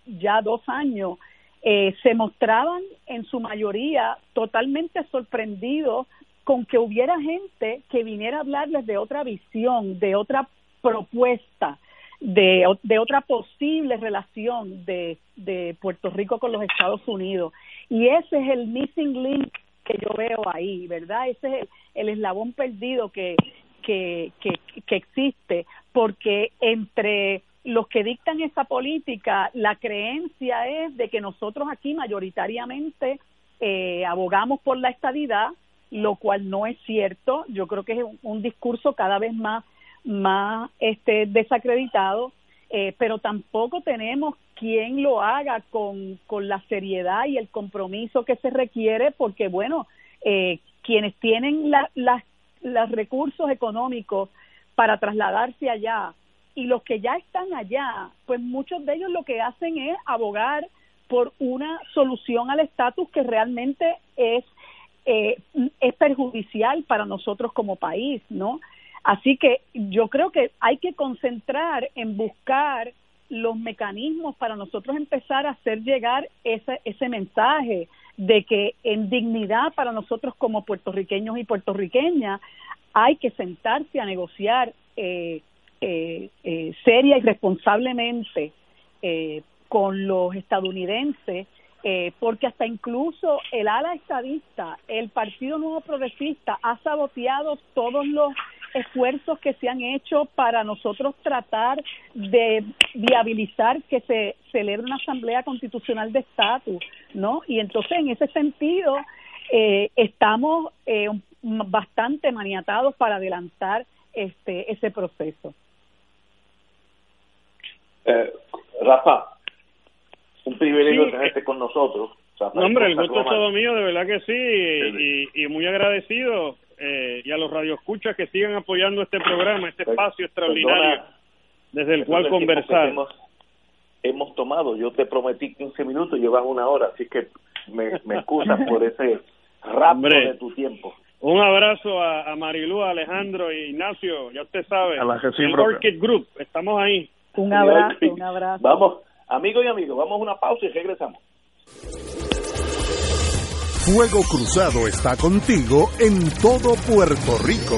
ya dos años, eh, se mostraban en su mayoría totalmente sorprendidos con que hubiera gente que viniera a hablarles de otra visión, de otra propuesta, de, otra posible relación de, de Puerto Rico con los Estados Unidos. Y ese es el missing link que yo veo ahí, ¿verdad? Ese es el, eslabón perdido que, que, que, que existe, porque entre los que dictan esa política, la creencia es de que nosotros aquí mayoritariamente eh, abogamos por la estadidad, lo cual no es cierto. Yo creo que es un, discurso cada vez más, más este, desacreditado, eh, pero tampoco tenemos quien lo haga con, la seriedad y el compromiso que se requiere, porque bueno, eh, quienes tienen la, los recursos económicos para trasladarse allá, y los que ya están allá, pues muchos de ellos lo que hacen es abogar por una solución al estatus que realmente es eh, es perjudicial para nosotros como país, ¿no? Así que yo creo que hay que concentrar en buscar los mecanismos para nosotros empezar a hacer llegar ese, ese mensaje de que en dignidad para nosotros como puertorriqueños y puertorriqueñas hay que sentarse a negociar eh, eh, eh, seria y responsablemente eh, con los estadounidenses, eh, porque hasta incluso el ala estadista, el Partido Nuevo Progresista, ha saboteado todos los esfuerzos que se han hecho para nosotros tratar de viabilizar que se celebre una asamblea constitucional de estatus, ¿no? Y entonces en ese sentido eh, estamos eh, bastante maniatados para adelantar este ese proceso. Eh, Rafa, un privilegio tenerte con nosotros. no, hombre, el gusto es todo mío, de verdad que sí, y, muy agradecido. Eh, y a los radioescuchas que sigan apoyando este programa, este espacio extraordinario desde el cual conversar. Hemos, hemos, tomado, yo te prometí 15 minutos, llevas una hora, así que me, me excusas por ese rapto de tu tiempo. Un abrazo a, a Marilú, a Alejandro e Ignacio, ya usted sabe. A la el Orchid Group, estamos ahí. Un abrazo, un abrazo. Vamos, amigos y amigos, vamos a una pausa y regresamos. Fuego Cruzado está contigo en todo Puerto Rico.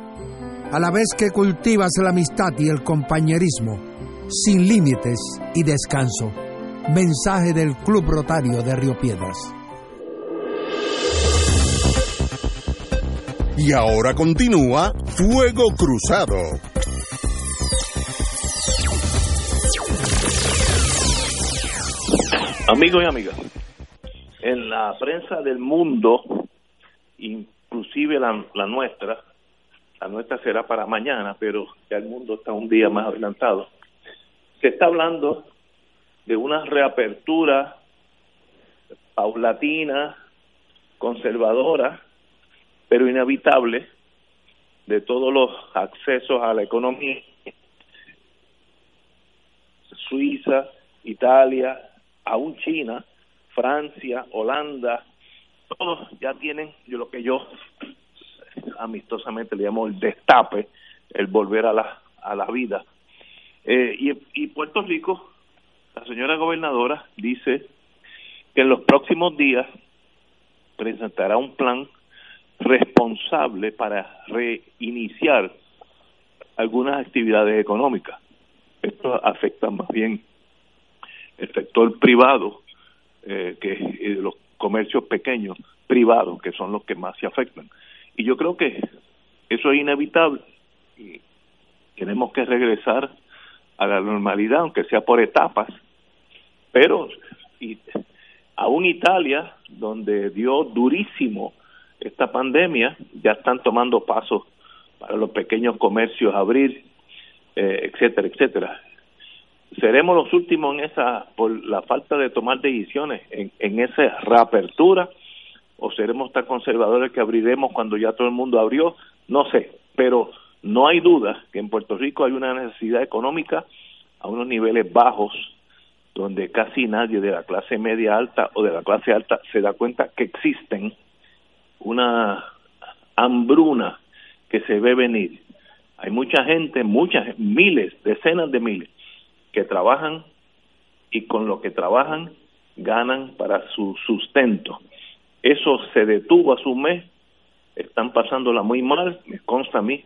a la vez que cultivas la amistad y el compañerismo, sin límites y descanso. Mensaje del Club Rotario de Río Piedras. Y ahora continúa Fuego Cruzado. Amigos y amigas, en la prensa del mundo, inclusive la, la nuestra, la nuestra será para mañana, pero ya el mundo está un día más adelantado, se está hablando de una reapertura paulatina, conservadora, pero inevitable de todos los accesos a la economía. Suiza, Italia, aún China, Francia, Holanda, todos ya tienen lo que yo amistosamente le llamo el destape, el volver a la, a la vida. Eh, y, y Puerto Rico, la señora gobernadora dice que en los próximos días presentará un plan responsable para reiniciar algunas actividades económicas. Esto afecta más bien el sector privado, eh, que eh, los comercios pequeños privados, que son los que más se afectan. Y yo creo que eso es inevitable. Y tenemos que regresar a la normalidad, aunque sea por etapas. Pero y, aún Italia, donde dio durísimo esta pandemia, ya están tomando pasos para los pequeños comercios abrir, eh, etcétera, etcétera. Seremos los últimos en esa, por la falta de tomar decisiones, en, en esa reapertura, o seremos tan conservadores que abriremos cuando ya todo el mundo abrió, no sé, pero no hay duda que en Puerto Rico hay una necesidad económica a unos niveles bajos donde casi nadie de la clase media alta o de la clase alta se da cuenta que existen una hambruna que se ve venir. Hay mucha gente, muchas, miles, decenas de miles, que trabajan y con lo que trabajan ganan para su sustento. Eso se detuvo a su mes, están pasándola muy mal, me consta a mí,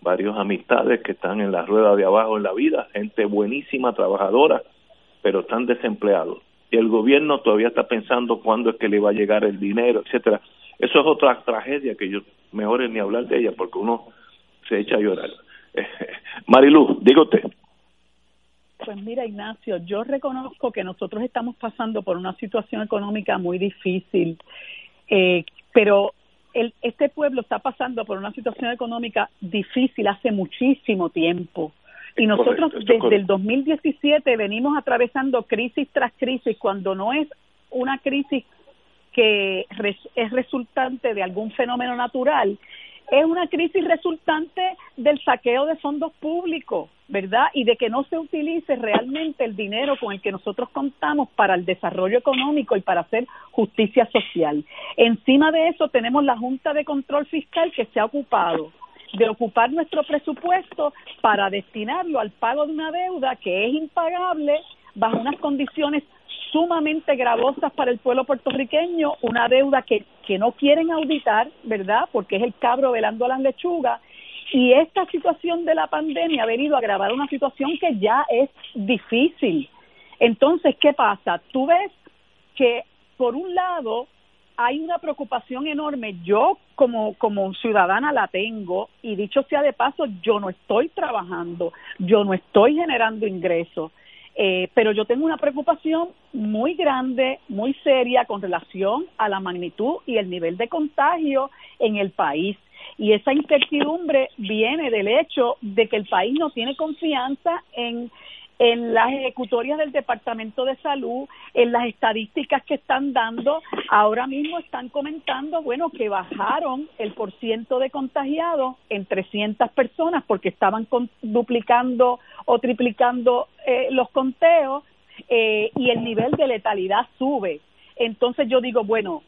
varios amistades que están en la rueda de abajo en la vida, gente buenísima, trabajadora, pero están desempleados. Y el gobierno todavía está pensando cuándo es que le va a llegar el dinero, etcétera. Eso es otra tragedia que yo mejor es ni hablar de ella porque uno se echa a llorar. Marilu, diga usted. Pues mira, Ignacio, yo reconozco que nosotros estamos pasando por una situación económica muy difícil, eh, pero el, este pueblo está pasando por una situación económica difícil hace muchísimo tiempo. Y nosotros desde el 2017 venimos atravesando crisis tras crisis cuando no es una crisis que es resultante de algún fenómeno natural, es una crisis resultante del saqueo de fondos públicos, ¿verdad? Y de que no se utilice realmente el dinero con el que nosotros contamos para el desarrollo económico y para hacer justicia social. Encima de eso tenemos la Junta de Control Fiscal que se ha ocupado de ocupar nuestro presupuesto para destinarlo al pago de una deuda que es impagable bajo unas condiciones sumamente gravosas para el pueblo puertorriqueño, una deuda que, que no quieren auditar, ¿verdad? Porque es el cabro velando a las lechugas. Y esta situación de la pandemia ha venido a agravar una situación que ya es difícil. Entonces, ¿qué pasa? Tú ves que, por un lado, hay una preocupación enorme. Yo, como, como ciudadana, la tengo. Y dicho sea de paso, yo no estoy trabajando, yo no estoy generando ingresos eh, pero yo tengo una preocupación muy grande, muy seria con relación a la magnitud y el nivel de contagio en el país. Y esa incertidumbre viene del hecho de que el país no tiene confianza en en las ejecutorias del Departamento de Salud, en las estadísticas que están dando, ahora mismo están comentando, bueno, que bajaron el porciento de contagiados en 300 personas porque estaban duplicando o triplicando eh, los conteos eh, y el nivel de letalidad sube. Entonces yo digo, bueno,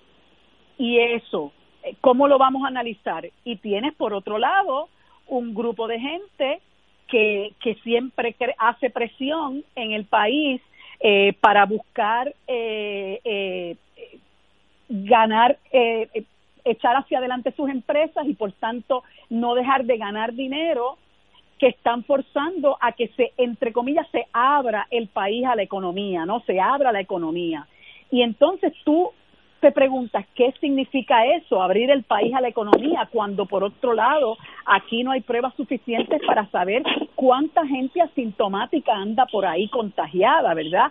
¿y eso? ¿Cómo lo vamos a analizar? Y tienes por otro lado un grupo de gente que, que siempre hace presión en el país eh, para buscar eh, eh, ganar, eh, echar hacia adelante sus empresas y por tanto no dejar de ganar dinero que están forzando a que se, entre comillas, se abra el país a la economía, ¿no? Se abra la economía. Y entonces tú te preguntas, ¿qué significa eso? Abrir el país a la economía, cuando por otro lado aquí no hay pruebas suficientes para saber cuánta gente asintomática anda por ahí contagiada, ¿verdad?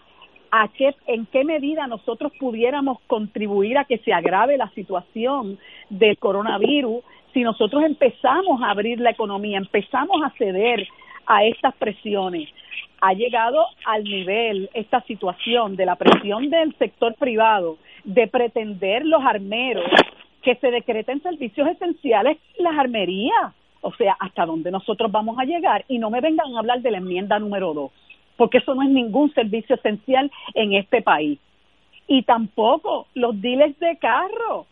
¿A qué, ¿En qué medida nosotros pudiéramos contribuir a que se agrave la situación del coronavirus si nosotros empezamos a abrir la economía, empezamos a ceder a estas presiones? Ha llegado al nivel esta situación de la presión del sector privado de pretender los armeros que se decreten servicios esenciales las armerías. O sea, hasta dónde nosotros vamos a llegar y no me vengan a hablar de la enmienda número dos, porque eso no es ningún servicio esencial en este país. Y tampoco los dealers de carro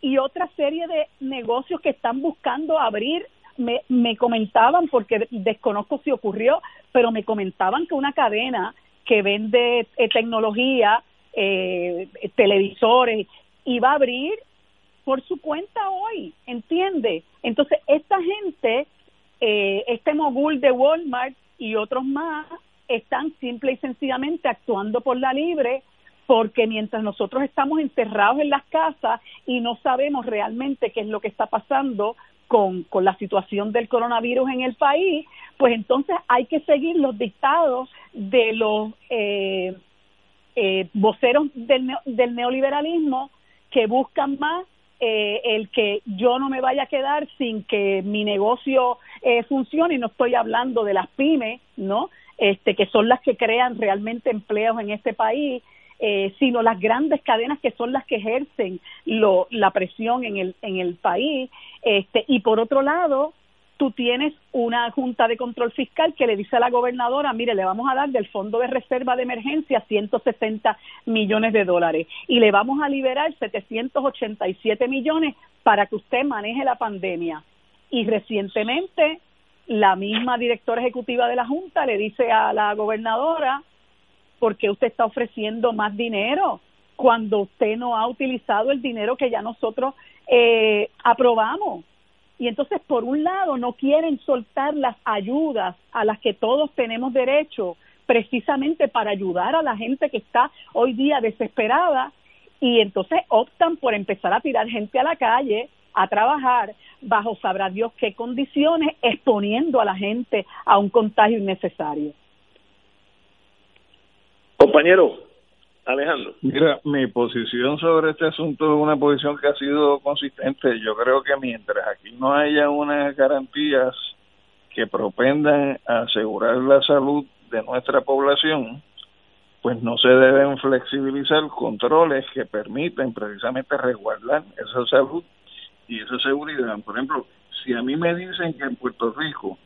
y otra serie de negocios que están buscando abrir. Me, me comentaban, porque desconozco si ocurrió, pero me comentaban que una cadena que vende eh, tecnología eh, televisores, y va a abrir por su cuenta hoy, ¿entiende? Entonces, esta gente, eh, este mogul de Walmart y otros más, están simple y sencillamente actuando por la libre porque mientras nosotros estamos encerrados en las casas y no sabemos realmente qué es lo que está pasando con, con la situación del coronavirus en el país, pues entonces hay que seguir los dictados de los eh, eh, voceros del, del neoliberalismo que buscan más eh, el que yo no me vaya a quedar sin que mi negocio eh, funcione y no estoy hablando de las pymes, ¿no? Este, que son las que crean realmente empleos en este país, eh, sino las grandes cadenas que son las que ejercen lo, la presión en el, en el país. Este, y por otro lado, tú tienes una junta de control fiscal que le dice a la gobernadora, mire, le vamos a dar del fondo de reserva de emergencia 160 millones de dólares y le vamos a liberar 787 millones para que usted maneje la pandemia. Y recientemente la misma directora ejecutiva de la Junta le dice a la gobernadora, ¿por qué usted está ofreciendo más dinero cuando usted no ha utilizado el dinero que ya nosotros eh, aprobamos? Y entonces, por un lado, no quieren soltar las ayudas a las que todos tenemos derecho, precisamente para ayudar a la gente que está hoy día desesperada, y entonces optan por empezar a tirar gente a la calle, a trabajar bajo sabrá Dios qué condiciones, exponiendo a la gente a un contagio innecesario. Compañero, Alejandro. Mira, mi posición sobre este asunto es una posición que ha sido consistente. Yo creo que mientras aquí no haya unas garantías que propendan a asegurar la salud de nuestra población, pues no se deben flexibilizar controles que permiten precisamente resguardar esa salud y esa seguridad. Por ejemplo, si a mí me dicen que en Puerto Rico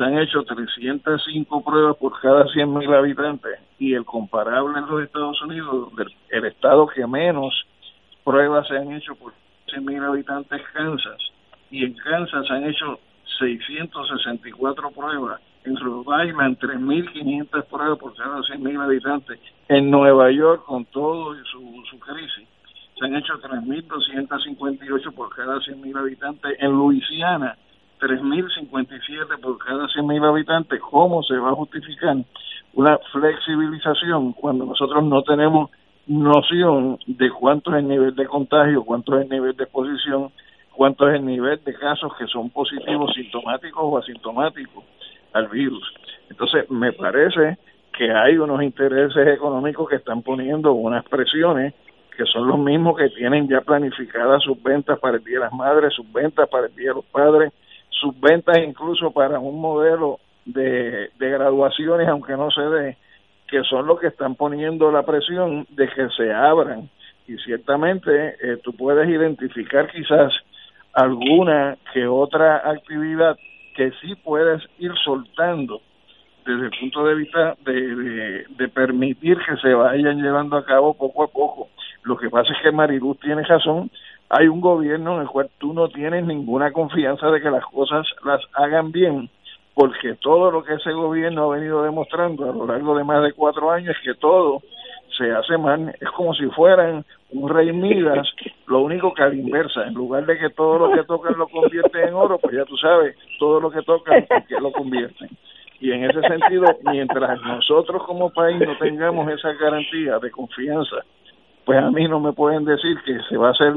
se han hecho 305 pruebas por cada 100.000 habitantes y el comparable en los Estados Unidos, el, estado que menos pruebas se han hecho por 100.000 habitantes, Kansas, y en Kansas se han hecho 664 pruebas, en Rhode Island 3.500 pruebas por cada 100.000 habitantes, en Nueva York con todo su, su crisis se han hecho 3.258 por cada 100.000 habitantes, en Luisiana 3.057 por cada 100.000 habitantes, ¿cómo se va a justificar una flexibilización cuando nosotros no tenemos noción de cuánto es el nivel de contagio, cuánto es el nivel de exposición, cuánto es el nivel de casos que son positivos, sintomáticos o asintomáticos al virus? Entonces, me parece que hay unos intereses económicos que están poniendo unas presiones que son los mismos que tienen ya planificadas sus ventas para el Día de las Madres, sus ventas para el Día de los Padres, sus ventas incluso para un modelo de, de graduaciones, aunque no se dé, que son los que están poniendo la presión de que se abran. Y ciertamente eh, tú puedes identificar quizás alguna que otra actividad que sí puedes ir soltando desde el punto de vista de, de, permitir que se vayan llevando a cabo poco a poco. Lo que pasa es que Mariluz tiene razón, hay un gobierno en el cual tú no tienes ninguna confianza de que las cosas las hagan bien, porque todo lo que ese gobierno ha venido demostrando a lo largo de más de cuatro años es que todo se hace mal, es como si fueran un rey Midas, lo único que a la inversa, en lugar de que todo lo que tocan lo convierte en oro, pues ya tú sabes, todo lo que tocan que lo convierten. Y en ese sentido, mientras nosotros como país no tengamos esa garantía de confianza pues a mí no me pueden decir que se va a hacer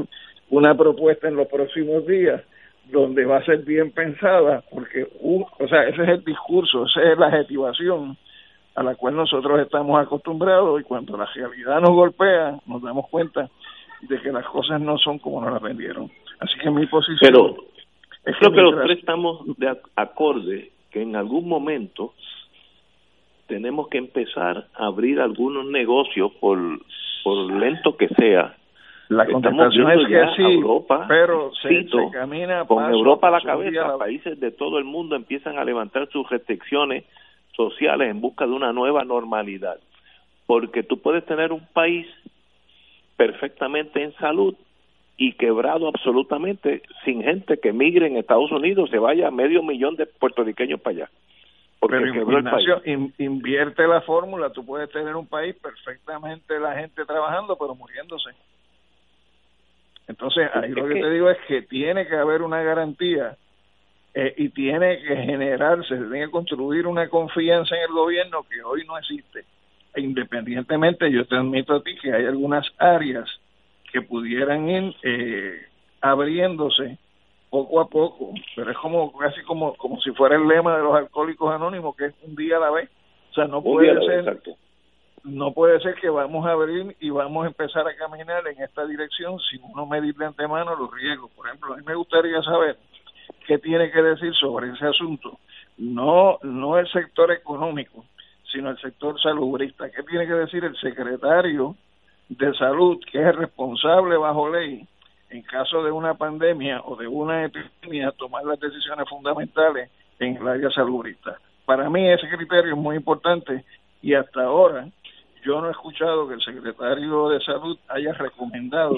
una propuesta en los próximos días donde va a ser bien pensada, porque, o sea, ese es el discurso, esa es la adjetivación a la cual nosotros estamos acostumbrados y cuando la realidad nos golpea, nos damos cuenta de que las cosas no son como nos las vendieron. Así que mi posición... Pero es creo que los tres estamos de acorde que en algún momento tenemos que empezar a abrir algunos negocios por, por lento que sea. La contestación es que sí, Europa, pero se, camina con Europa a la cabeza, países de todo el mundo empiezan a levantar sus restricciones sociales en busca de una nueva normalidad. Porque tú puedes tener un país perfectamente en salud y quebrado absolutamente sin gente que migre en Estados Unidos, se vaya medio millón de puertorriqueños para allá. Pero Ignacio, invierte la fórmula, tú puedes tener un país perfectamente la gente trabajando pero muriéndose. Entonces, ahí lo que, te digo es que tiene que haber una garantía eh, y tiene que generarse, se tiene que construir una confianza en el gobierno que hoy no existe. E independientemente, yo te admito a ti que hay algunas áreas que pudieran ir eh, abriéndose poco a poco, pero es como casi como como si fuera el lema de los alcohólicos anónimos, que es un día a la vez. O sea, no puede ser no puede ser que vamos a abrir y vamos a empezar a caminar en esta dirección sin uno medir de antemano los riesgos. Por ejemplo, a mí me gustaría saber qué tiene que decir sobre ese asunto. No, no el sector económico, sino el sector salubrista. ¿Qué tiene que decir el secretario de salud, que es responsable bajo ley en caso de una pandemia o de una epidemia, tomar las decisiones fundamentales en el área salubrista? Para mí ese criterio es muy importante y hasta ahora yo no he escuchado que el secretario de salud haya recomendado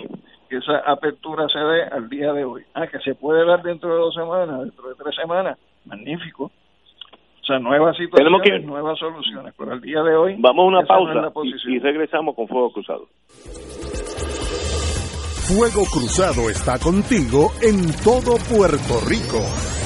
que esa apertura se dé al día de hoy. Ah, que se puede dar dentro de dos semanas, dentro de tres semanas, magnífico. O sea, nuevas situaciones, nuevas soluciones, pero al día de hoy... Vamos a una pausa y regresamos con Fuego Cruzado. Fuego Cruzado está contigo en todo Puerto Rico.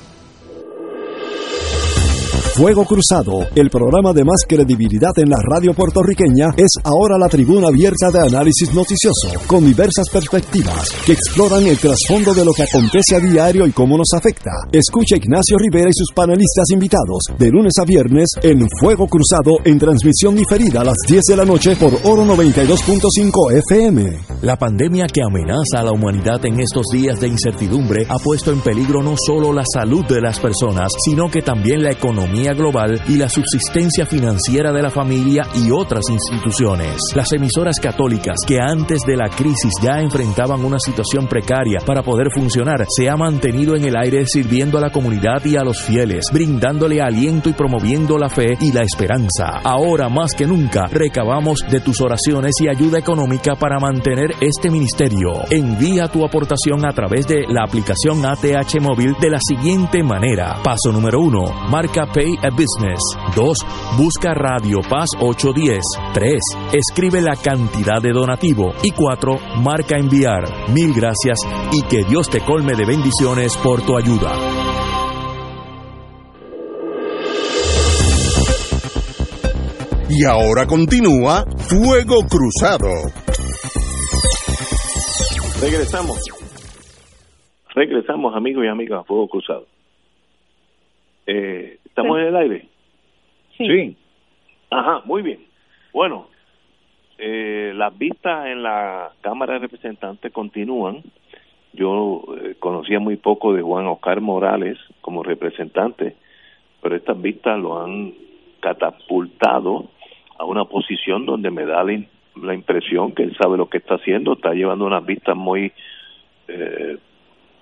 Fuego Cruzado, el programa de más credibilidad en la radio puertorriqueña, es ahora la tribuna abierta de análisis noticioso, con diversas perspectivas que exploran el trasfondo de lo que acontece a diario y cómo nos afecta. Escucha Ignacio Rivera y sus panelistas invitados de lunes a viernes en Fuego Cruzado en transmisión diferida a las 10 de la noche por Oro 92.5 FM. La pandemia que amenaza a la humanidad en estos días de incertidumbre ha puesto en peligro no solo la salud de las personas, sino que también la economía global y la subsistencia financiera de la familia y otras instituciones. Las emisoras católicas que antes de la crisis ya enfrentaban una situación precaria para poder funcionar se ha mantenido en el aire sirviendo a la comunidad y a los fieles, brindándole aliento y promoviendo la fe y la esperanza. Ahora más que nunca recabamos de tus oraciones y ayuda económica para mantener este ministerio. Envía tu aportación a través de la aplicación ATH móvil de la siguiente manera. Paso número uno, marca Pay a Business. 2. Busca Radio Paz 810. 3. Escribe la cantidad de donativo. Y 4. Marca enviar. Mil gracias y que Dios te colme de bendiciones por tu ayuda. Y ahora continúa Fuego Cruzado. Regresamos. Regresamos, amigos y amigas, a Fuego Cruzado. Eh, ¿Estamos en el aire? Sí. Ajá, muy bien. Bueno, eh, las vistas en la Cámara de Representantes continúan. Yo eh, conocía muy poco de Juan Oscar Morales como representante, pero estas vistas lo han catapultado a una posición donde me da la, impresión que él sabe lo que está haciendo, está llevando unas vistas muy eh,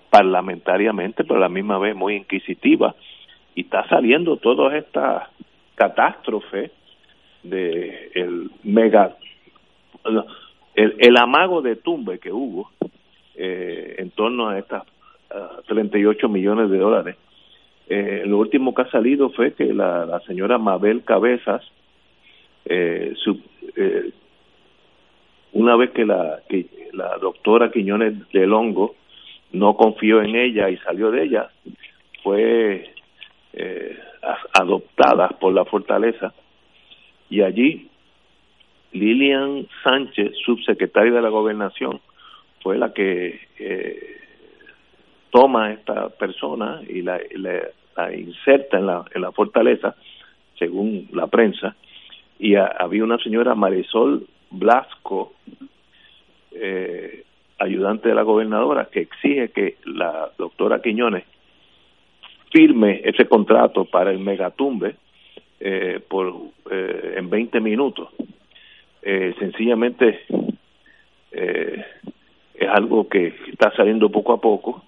parlamentariamente, pero a la misma vez muy inquisitiva, y está saliendo todas estas catástrofes de el mega el, el amago de tumbe que hubo eh, en torno a estas 38 millones de dólares. Eh, lo último que ha salido fue que la, la señora Mabel Cabezas, eh, su, eh, una vez que la, que la doctora Quiñones de Longo no confió en ella y salió de ella, fue eh, adoptada por la fortaleza. Y allí Lilian Sánchez, subsecretaria de la gobernación, fue la que eh, toma a esta persona y la, la, inserta en la, en la fortaleza, según la prensa, y había una señora Marisol Blasco, eh, ayudante de la gobernadora, que exige que la doctora Quiñones firme ese contrato para el megatumbe eh, por eh, en 20 minutos. Eh, sencillamente eh, es algo que está saliendo poco a poco.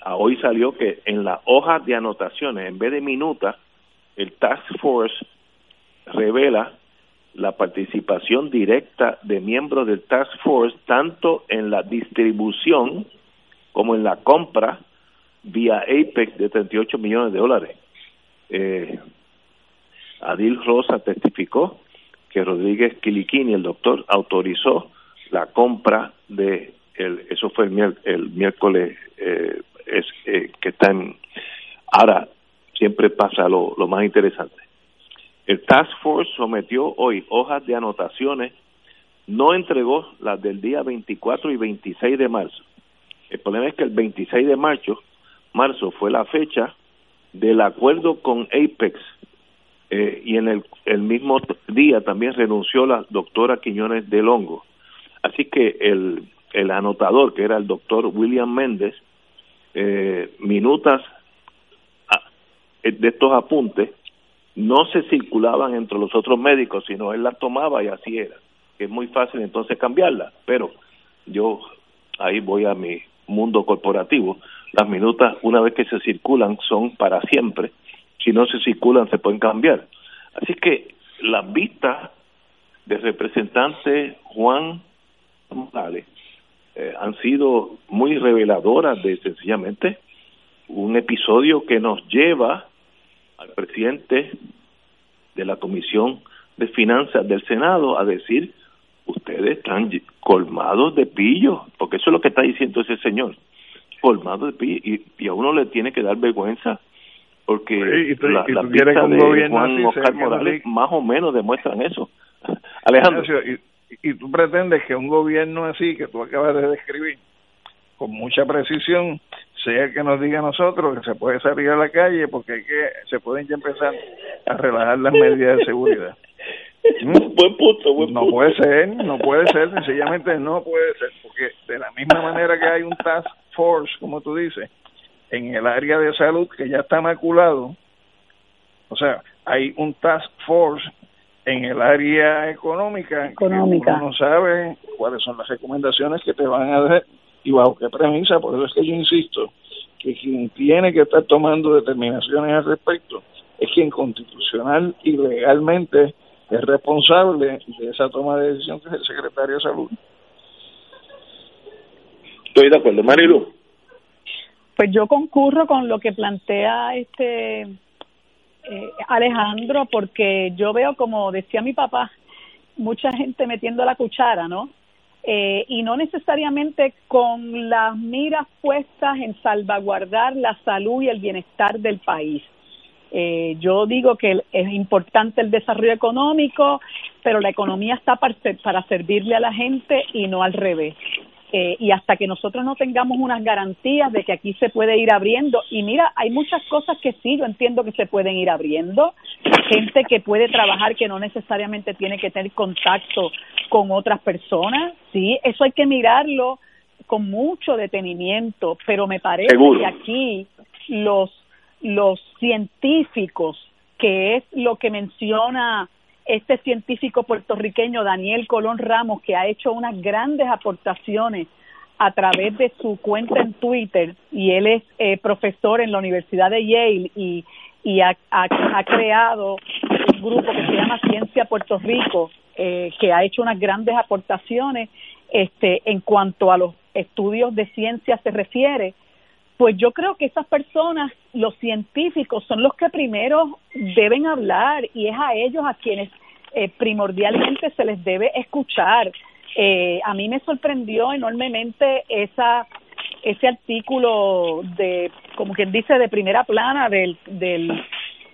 Ah, hoy salió que en la hoja de anotaciones, en vez de minuta, el Task Force revela la participación directa de miembros del Task Force tanto en la distribución como en la compra vía Apex de 38 millones de dólares. Eh, Adil Rosa testificó que Rodríguez Quiliquini, el doctor, autorizó la compra de, el, eso fue el, el miércoles eh, es, eh, que está en... Ahora, siempre pasa lo, lo más interesante. El Task Force sometió hoy hojas de anotaciones, no entregó las del día 24 y 26 de marzo. El problema es que el 26 de marzo, marzo fue la fecha del acuerdo con Apex eh, y en el, el mismo día también renunció la doctora Quiñones de Longo. Así que el, el anotador, que era el doctor William Méndez, eh, minutas de estos apuntes no se circulaban entre los otros médicos, sino él las tomaba y así era. Es muy fácil entonces cambiarla, pero yo ahí voy a mi mundo corporativo. Las minutas, una vez que se circulan, son para siempre si no se circulan se pueden cambiar. Así que las vistas del representante Juan Morales eh, han sido muy reveladoras de sencillamente un episodio que nos lleva al presidente de la Comisión de Finanzas del Senado a decir ustedes están colmados de pillo, porque eso es lo que está diciendo ese señor, colmados de pillo, y, y a uno le tiene que dar vergüenza porque y tú, la, y la pista un de Juan Oscar no Morales más o menos demuestran eso. Alejandro. Ignacio, Y, y tú pretendes que un gobierno así que tú acabas de describir, con mucha precisión, sea el que nos diga a nosotros que se puede salir a la calle porque hay que se pueden ya empezar a relajar las medidas de seguridad. buen punto, buen no punto. puede ser, no puede ser, sencillamente no puede ser, porque de la misma manera que hay un task force, como tú dices, en el área de salud que ya está maculado, o sea, hay un task force en el área económica, Económica. que uno no sabe cuáles son las recomendaciones que te van a dar y bajo qué premisa, por eso es que yo insisto que quien tiene que estar tomando determinaciones al respecto es quien constitucional y legalmente es responsable de esa toma de decisión que es el secretario de salud. Estoy de acuerdo. Marilu. Pues yo concurro con lo que plantea este eh, Alejandro, porque yo veo, como decía mi papá, mucha gente metiendo la cuchara, ¿no? Eh, y no necesariamente con las miras puestas en salvaguardar la salud y el bienestar del país. Eh, yo digo que es importante el desarrollo económico, pero la economía está para, para servirle a la gente y no al revés. Eh, y hasta que nosotros no tengamos unas garantías de que aquí se puede ir abriendo, y mira, hay muchas cosas que sí, yo entiendo que se pueden ir abriendo, gente que puede trabajar que no necesariamente tiene que tener contacto con otras personas, sí, eso hay que mirarlo con mucho detenimiento, pero me parece Seguro. que aquí los los científicos que es lo que menciona este científico puertorriqueño Daniel Colón Ramos, que ha hecho unas grandes aportaciones a través de su cuenta en Twitter, y él es eh, profesor en la Universidad de Yale y, y ha, ha, creado un grupo que se llama Ciencia Puerto Rico, eh, que ha hecho unas grandes aportaciones este, en cuanto a los estudios de ciencia se refiere, pues yo creo que esas personas, los científicos, son los que primero deben hablar y es a ellos a quienes eh, primordialmente se les debe escuchar. Eh, a mí me sorprendió enormemente esa ese artículo de, como quien dice, de primera plana del, del,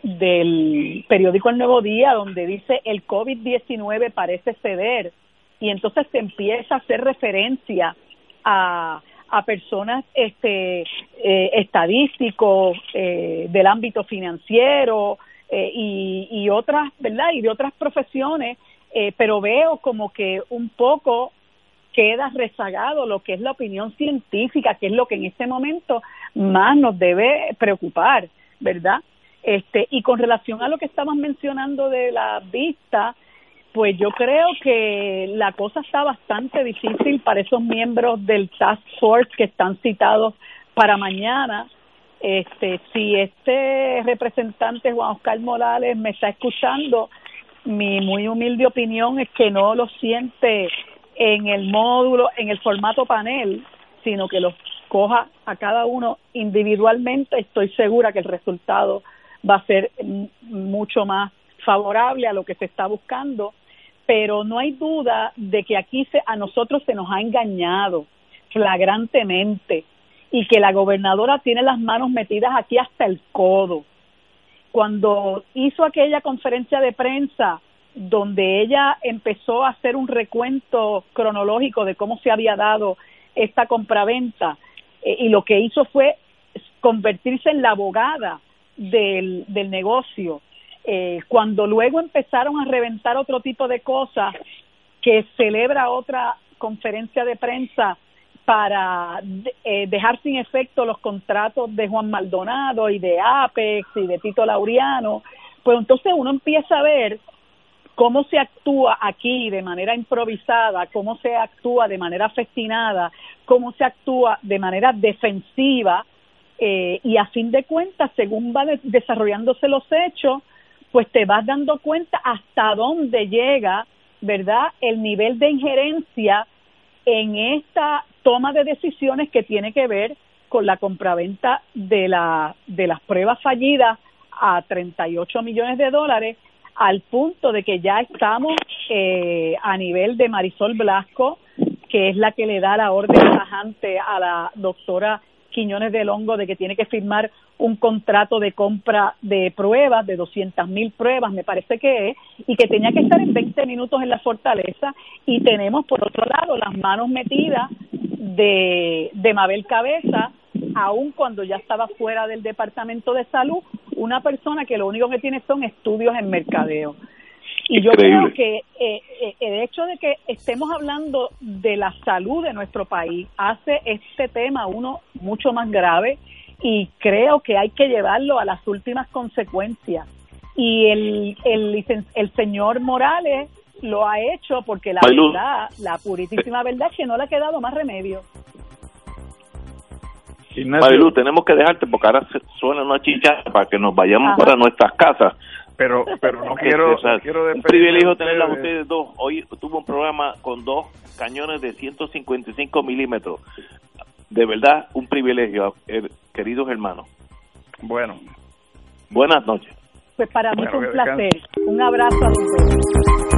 del periódico El Nuevo Día, donde dice el COVID-19 parece ceder y entonces se empieza a hacer referencia a a personas este eh, estadísticos eh, del ámbito financiero eh, y, y otras verdad y de otras profesiones eh, pero veo como que un poco queda rezagado lo que es la opinión científica que es lo que en este momento más nos debe preocupar verdad este y con relación a lo que estabas mencionando de la vista pues yo creo que la cosa está bastante difícil para esos miembros del Task Force que están citados para mañana. Este, si este representante Juan Oscar Morales me está escuchando, mi muy humilde opinión es que no lo siente en el módulo, en el formato panel, sino que los coja a cada uno individualmente. Estoy segura que el resultado va a ser mucho más favorable a lo que se está buscando, pero no hay duda de que aquí se, a nosotros se nos ha engañado flagrantemente y que la gobernadora tiene las manos metidas aquí hasta el codo. Cuando hizo aquella conferencia de prensa donde ella empezó a hacer un recuento cronológico de cómo se había dado esta compraventa eh, y lo que hizo fue convertirse en la abogada del, del negocio eh, cuando luego empezaron a reventar otro tipo de cosas, que celebra otra conferencia de prensa para eh, dejar sin efecto los contratos de Juan Maldonado y de Apex y de Tito Laureano, pues entonces uno empieza a ver cómo se actúa aquí de manera improvisada, cómo se actúa de manera festinada, cómo se actúa de manera defensiva eh, y a fin de cuentas, según van desarrollándose los hechos, pues te vas dando cuenta hasta dónde llega, ¿verdad?, el nivel de injerencia en esta toma de decisiones que tiene que ver con la compraventa de, la, de las pruebas fallidas a 38 millones de dólares, al punto de que ya estamos eh, a nivel de Marisol Blasco, que es la que le da la orden tajante a la doctora Quiñones del Hongo de que tiene que firmar un contrato de compra de pruebas, de 200 mil pruebas, me parece que es, y que tenía que estar en 20 minutos en la fortaleza. Y tenemos, por otro lado, las manos metidas de, de Mabel Cabeza, aun cuando ya estaba fuera del Departamento de Salud, una persona que lo único que tiene son estudios en mercadeo. Y yo creo que eh, eh, el hecho de que estemos hablando de la salud de nuestro país hace este tema uno mucho más grave y creo que hay que llevarlo a las últimas consecuencias. Y el, el, el señor Morales lo ha hecho porque la verdad, la purísima verdad es que no le ha quedado más remedio. Marilu, tenemos que dejarte porque ahora suena una chicha para que nos vayamos para nuestras casas. Pero pero no quiero, quiero un privilegio tenerla a ustedes. dos. Hoy tuvo un programa con dos cañones de 155 milímetros de verdad un privilegio eh, queridos hermanos. Bueno. Buenas noches. Pues para mí fue un placer. Un abrazo a todos